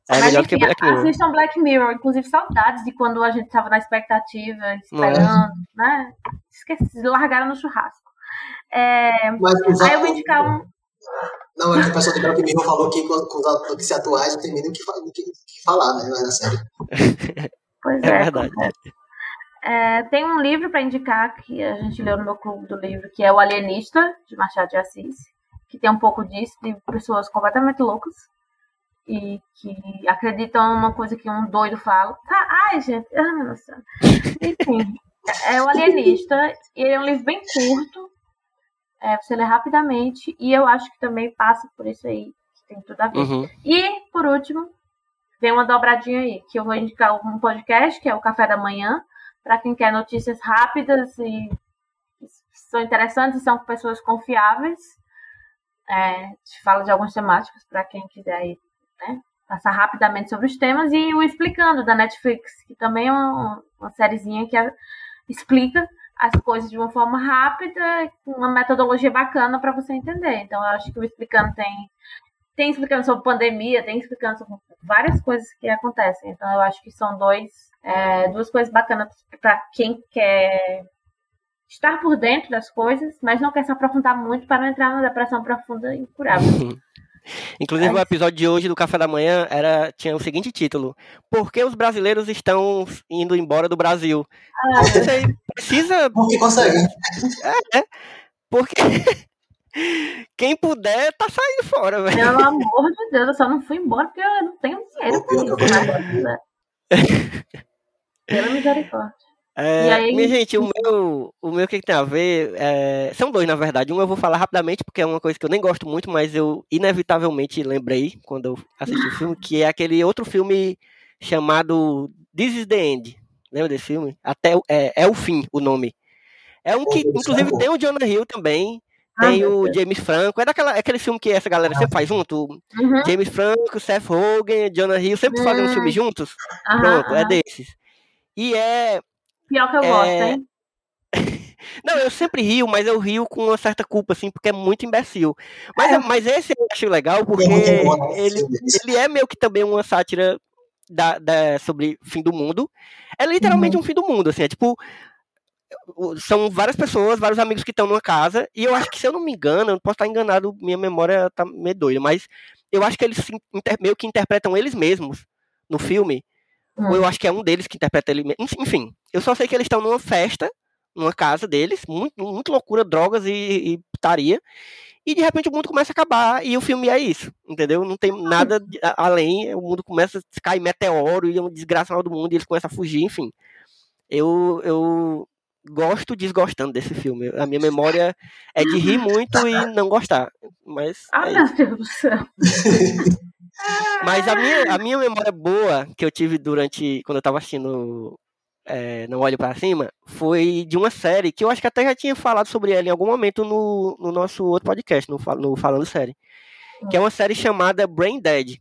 É mas, melhor enfim, que Black Mirror. Assistam Black Mirror, inclusive saudades de quando a gente estava na expectativa, esperando, é. né? Esqueci, largaram no churrasco. É, mas, aí eu vou indicar um. Não, é que o pessoal do Black Mirror falou que com, com as notícias atuais não tem nem o que, que, que, falar, né? Na série. Pois é. É verdade. É, tem um livro para indicar que a gente leu no meu clube do livro, que é O Alienista, de Machado de Assis, que tem um pouco disso, de pessoas completamente loucas e que acreditam numa coisa que um doido fala. Tá, ai, gente, ai, meu Deus Enfim, é O Alienista, e ele é um livro bem curto, é, você lê rapidamente, e eu acho que também passa por isso aí, que tem tudo a ver. Uhum. E, por último, vem uma dobradinha aí, que eu vou indicar um podcast, que é o Café da Manhã, para quem quer notícias rápidas e são interessantes e são pessoas confiáveis. É, fala de algumas temáticas para quem quiser ir, né, passar rapidamente sobre os temas e o Explicando da Netflix, que também é uma, uma sériezinha que é, explica as coisas de uma forma rápida, com uma metodologia bacana para você entender. Então, eu acho que o Explicando tem, tem explicando sobre pandemia, tem explicando sobre várias coisas que acontecem. Então, eu acho que são dois, é, duas coisas bacanas para quem quer estar por dentro das coisas, mas não quer se aprofundar muito para não entrar numa depressão profunda e incurável. (laughs) Inclusive, é. o episódio de hoje do Café da Manhã era, tinha o seguinte título: Por que os brasileiros estão indo embora do Brasil? Ah, Você precisa. Porque consegue. É, é, porque. (laughs) Quem puder, tá saindo fora, velho. Pelo amor de Deus, eu só não fui embora porque eu não tenho dinheiro pra isso. Né? Pela misericórdia. É, aí... Minha gente, o meu, o meu que tem a ver é, são dois, na verdade. Um eu vou falar rapidamente, porque é uma coisa que eu nem gosto muito, mas eu inevitavelmente lembrei quando eu assisti o filme, que é aquele outro filme chamado This is the End. Lembra desse filme? Até é, é o fim, o nome. É um que, inclusive, tem o Jonah Hill também. Tem ah, o James Franco. É daquela, é aquele filme que essa galera sempre faz junto. Uhum. James Franco, Seth Rogen, Jonah Hill, sempre uhum. fazem um filme juntos. Uhum. Pronto, é desses. E é Pior que eu é... gosto, hein? (laughs) Não, eu sempre rio, mas eu rio com uma certa culpa, assim, porque é muito imbecil. Mas, é. mas esse eu acho legal, porque ele, ele é meio que também uma sátira da, da, sobre fim do mundo. É literalmente uhum. um fim do mundo, assim, é tipo. São várias pessoas, vários amigos que estão numa casa, e eu acho que, se eu não me engano, eu posso estar enganado, minha memória tá meio doida, mas eu acho que eles meio que interpretam eles mesmos no filme Hum. Ou eu acho que é um deles que interpreta ele. Enfim, eu só sei que eles estão numa festa, numa casa deles, muito, muito loucura, drogas e, e putaria. E de repente o mundo começa a acabar e o filme é isso, entendeu? Não tem nada além, o mundo começa a cair meteoro e é um desgraçado do mundo e eles começam a fugir, enfim. Eu, eu gosto desgostando desse filme. A minha memória é de rir muito e não gostar. Mas. Ah, é (laughs) meu Deus do céu. (laughs) Mas a minha, a (laughs) minha memória boa que eu tive durante. quando eu tava assistindo é, Não Olho para Cima, foi de uma série que eu acho que até já tinha falado sobre ela em algum momento no, no nosso outro podcast, no, no Falando Série. Que é uma série chamada Brain Dead.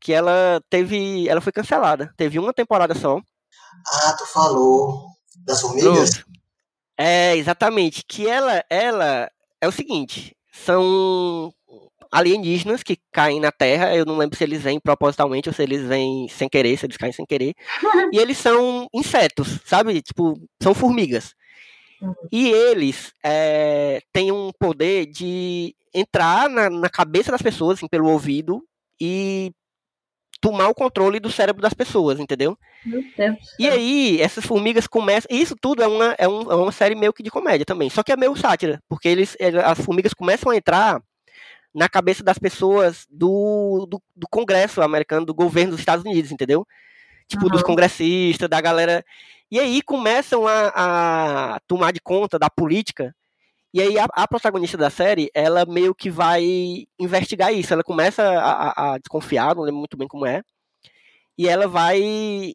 Que ela teve. Ela foi cancelada. Teve uma temporada só. Ah, tu falou. Das formigas? Pronto. É, exatamente. Que ela, ela é o seguinte: são alienígenas que caem na Terra. Eu não lembro se eles vêm propositalmente ou se eles vêm sem querer, se eles caem sem querer. (laughs) e eles são insetos, sabe? Tipo, são formigas. Uhum. E eles é, têm um poder de entrar na, na cabeça das pessoas, assim, pelo ouvido, e tomar o controle do cérebro das pessoas, entendeu? Meu Deus. E aí, essas formigas começam. Isso tudo é uma, é, um, é uma série meio que de comédia também. Só que é meio sátira, porque eles, as formigas começam a entrar na cabeça das pessoas do, do, do Congresso americano, do governo dos Estados Unidos, entendeu? Tipo, uhum. dos congressistas, da galera. E aí começam a, a tomar de conta da política e aí a, a, protagonista da série, ela meio que vai investigar isso. Ela começa a, a, desconfiar, não lembro muito bem como é. E ela vai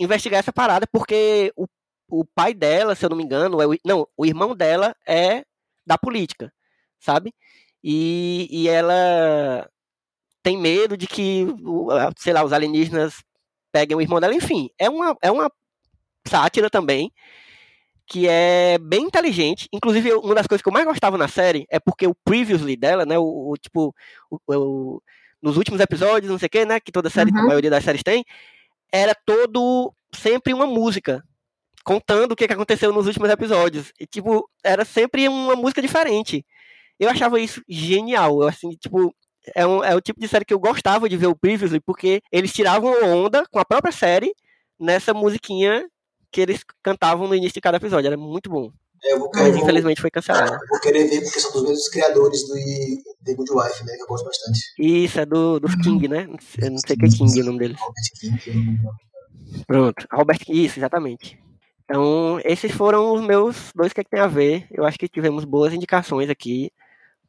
investigar essa parada, porque o, o pai dela, se eu não me engano, é o, não, o irmão dela é da política, sabe? E, e ela tem medo de que, sei lá, os alienígenas peguem o irmão dela. Enfim, é uma, é uma sátira também que é bem inteligente. Inclusive, uma das coisas que eu mais gostava na série é porque o previously dela, né? O, o tipo, o, o, nos últimos episódios, não sei o que, né? Que toda série, uhum. a maioria das séries tem, era todo sempre uma música. Contando o que aconteceu nos últimos episódios. E, tipo, era sempre uma música diferente. Eu achava isso genial. Eu, assim, tipo, é, um, é o tipo de série que eu gostava de ver o Previously, porque eles tiravam onda com a própria série nessa musiquinha que eles cantavam no início de cada episódio. Era muito bom. É, querer, Mas infelizmente foi cancelado. Eu vou querer ver porque são dos mesmos criadores do The Good Wife, né? Que eu gosto bastante. Isso, é do, dos King, né? Eu não sei o que é King o nome dele. King. Pronto, Isso, exatamente. Então, esses foram os meus dois que, é que tem a ver. Eu acho que tivemos boas indicações aqui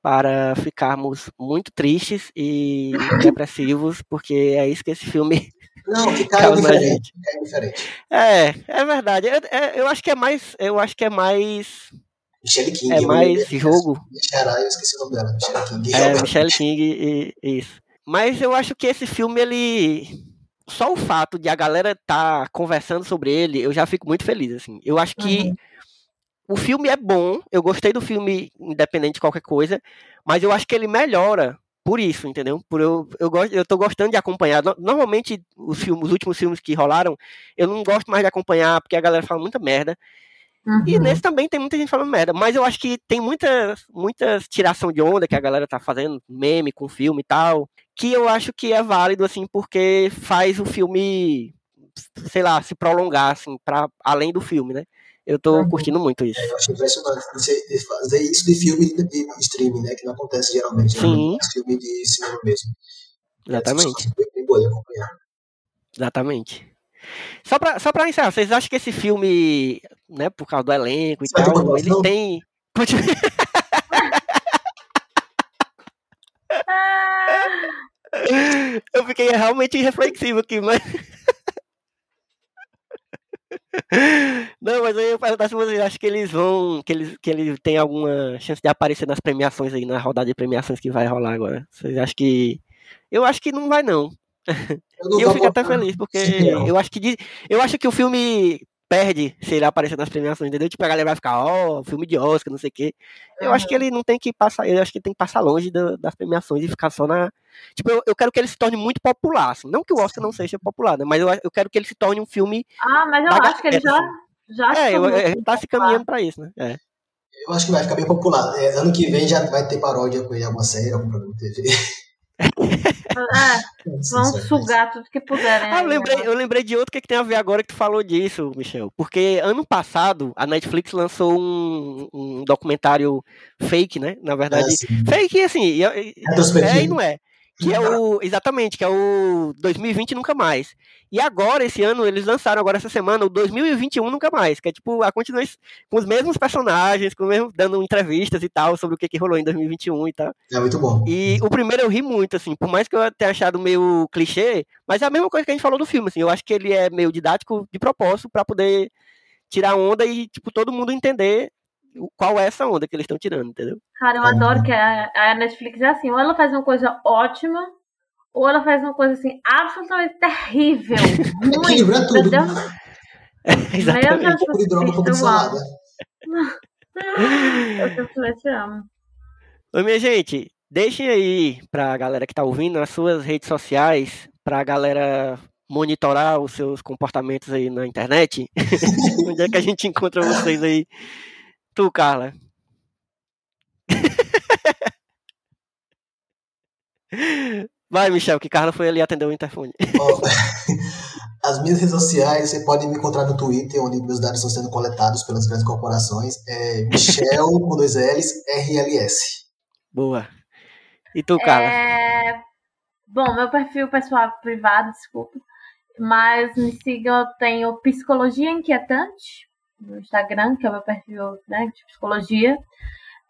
para ficarmos muito tristes e (laughs) depressivos, porque é isso que esse filme não, que (laughs) cara diferente. É diferente. É, é verdade. É, é, eu acho que é mais. Eu acho que é mais. Michelle King. É mais jogo. Michelle, eu esqueci o nome dela. Michelle King. É, Michelle King e, isso. Mas eu acho que esse filme, ele. Só o fato de a galera estar tá conversando sobre ele, eu já fico muito feliz, assim. Eu acho que uhum. O filme é bom, eu gostei do filme, independente de qualquer coisa, mas eu acho que ele melhora por isso, entendeu? Por eu, eu, gosto, eu tô gostando de acompanhar. Normalmente, os, filmes, os últimos filmes que rolaram, eu não gosto mais de acompanhar, porque a galera fala muita merda. Uhum. E nesse também tem muita gente falando merda. Mas eu acho que tem muitas, muitas tiração de onda que a galera tá fazendo, meme com filme e tal, que eu acho que é válido, assim, porque faz o filme, sei lá, se prolongar, assim, para além do filme, né? Eu tô uhum. curtindo muito isso. É, eu acho impressionante você fazer isso de filme de streaming, né? Que não acontece geralmente. Né? Sim. Né? filme de cinema mesmo. Exatamente. É bem boa de acompanhar. Exatamente. Só pra, só pra encerrar, vocês acham que esse filme, né, por causa do elenco e Você tal, ele não? tem. (laughs) Eu fiquei realmente reflexivo aqui, mas. Não, mas aí eu perguntar se vocês acham que eles vão. Que eles, que eles têm alguma chance de aparecer nas premiações aí, na rodada de premiações que vai rolar agora. Vocês acham que. Eu acho que não vai, não. E eu fico até feliz, porque eu acho que eu acho que o filme perde se ele aparecer nas premiações, entendeu? Tipo, a galera vai ficar, ó, oh, filme de Oscar, não sei o quê. Eu uhum. acho que ele não tem que passar, eu acho que ele tem que passar longe do, das premiações e ficar só na. Tipo, eu, eu, quero que ele se torne muito popular, assim. Não que o Oscar não seja popular, né? Mas eu, eu quero que ele se torne um filme. Ah, mas eu acho que ele já. Assim. já é, eu, ele tá se caminhando pra isso, né? É. Eu acho que vai ficar bem popular. É, ano que vem já vai ter paródia com ele, alguma série, algum programa de TV. (laughs) É, vão sugar tudo que puderem. Ah, eu, lembrei, eu lembrei de outro que, é que tem a ver agora que tu falou disso, Michel. Porque ano passado a Netflix lançou um, um documentário fake, né? Na verdade, é, fake assim, é, é e não é. Que é o. Exatamente, que é o 2020 Nunca Mais. E agora, esse ano, eles lançaram agora essa semana o 2021 Nunca Mais, que é tipo a continuação com os mesmos personagens, com mesmo, dando entrevistas e tal sobre o que, que rolou em 2021 e tal. É muito bom. E o primeiro eu ri muito, assim, por mais que eu tenha achado meio clichê, mas é a mesma coisa que a gente falou do filme, assim, eu acho que ele é meio didático de propósito para poder tirar onda e, tipo, todo mundo entender qual é essa onda que eles estão tirando, entendeu? Cara, eu adoro que a, a, Netflix é assim, ou ela faz uma coisa ótima, ou ela faz uma coisa assim, absolutamente terrível. (laughs) Ruim, Equilibra tudo. Entendeu? É, exatamente. Um pouco de droga, um pouco de salada. (laughs) Eu simplesmente amo. Oi, minha gente, deixem aí pra galera que tá ouvindo nas suas redes sociais, pra galera monitorar os seus comportamentos aí na internet. (laughs) Onde é que a gente encontra vocês aí tu, Carla? (laughs) Vai, Michel, que Carla foi ali atender o interfone. (laughs) As minhas redes sociais, você pode me encontrar no Twitter, onde meus dados estão sendo coletados pelas grandes corporações. É Michel, com dois L's, RLS. Boa. E tu, Carla? É... Bom, meu perfil pessoal é privado, desculpa. Mas me sigam, eu tenho Psicologia Inquietante no Instagram, que é o meu perfil né, de psicologia.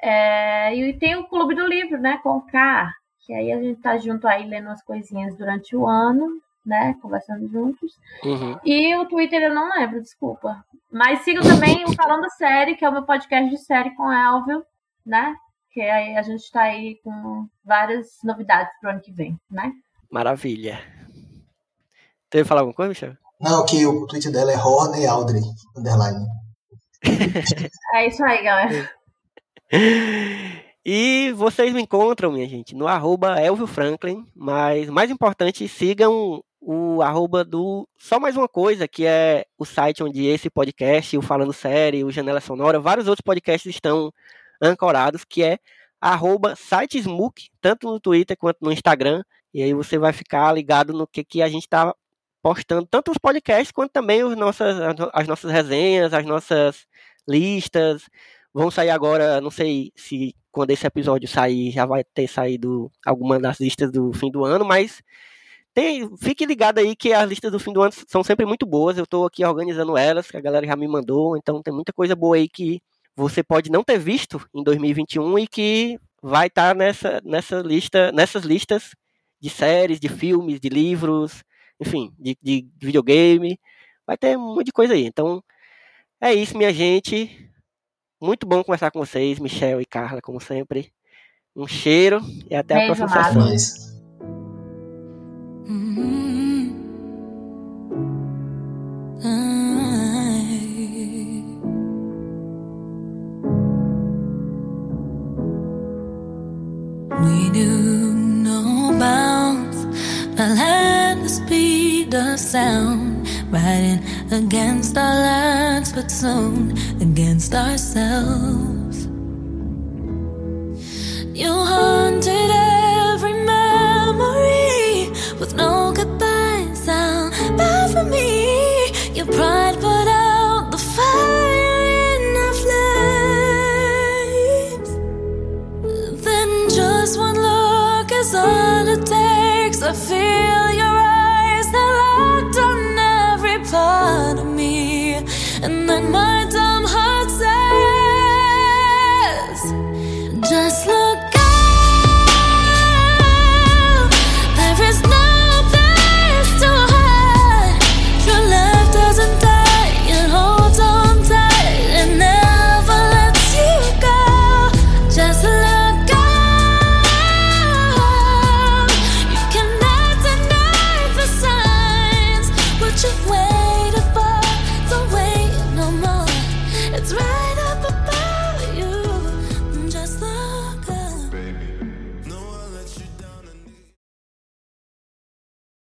É... E tem o Clube do Livro, né, com o K, que aí a gente tá junto aí lendo umas coisinhas durante o ano né? Conversando juntos. Uhum. E o Twitter eu não lembro, desculpa. Mas siga também o Falando Série, que é o meu podcast de série com Elvio, né? Que aí a gente tá aí com várias novidades pro ano que vem, né? Maravilha. Teve falar alguma coisa, Michel? Não, que o Twitter dela é Horney Aldrey, underline. (laughs) é isso aí, galera. (laughs) E vocês me encontram, minha gente, no arroba Elvio Franklin, mas mais importante, sigam o arroba do Só Mais Uma Coisa, que é o site onde esse podcast, o Falando Série, o Janela Sonora, vários outros podcasts estão ancorados, que é arroba sitesmook, tanto no Twitter quanto no Instagram, e aí você vai ficar ligado no que, que a gente está postando, tanto os podcasts quanto também os nossas, as nossas resenhas, as nossas listas, vão sair agora, não sei se quando esse episódio sair já vai ter saído alguma das listas do fim do ano, mas tem, fique ligado aí que as listas do fim do ano são sempre muito boas. Eu estou aqui organizando elas, que a galera já me mandou, então tem muita coisa boa aí que você pode não ter visto em 2021 e que vai estar tá nessa, nessa lista, nessas listas de séries, de filmes, de livros, enfim, de, de videogame. Vai ter um monte de coisa aí. Então, é isso, minha gente. Muito bom conversar com vocês, Michel e Carla, como sempre. Um cheiro e até Beijo, a próxima sessão. Of sound, riding against our lands, but soon against ourselves. You haunted every memory with no goodbye sound. Bad for me, your pride put out the fire in our flames. Then just one look is all it takes. I feel part of me, and then my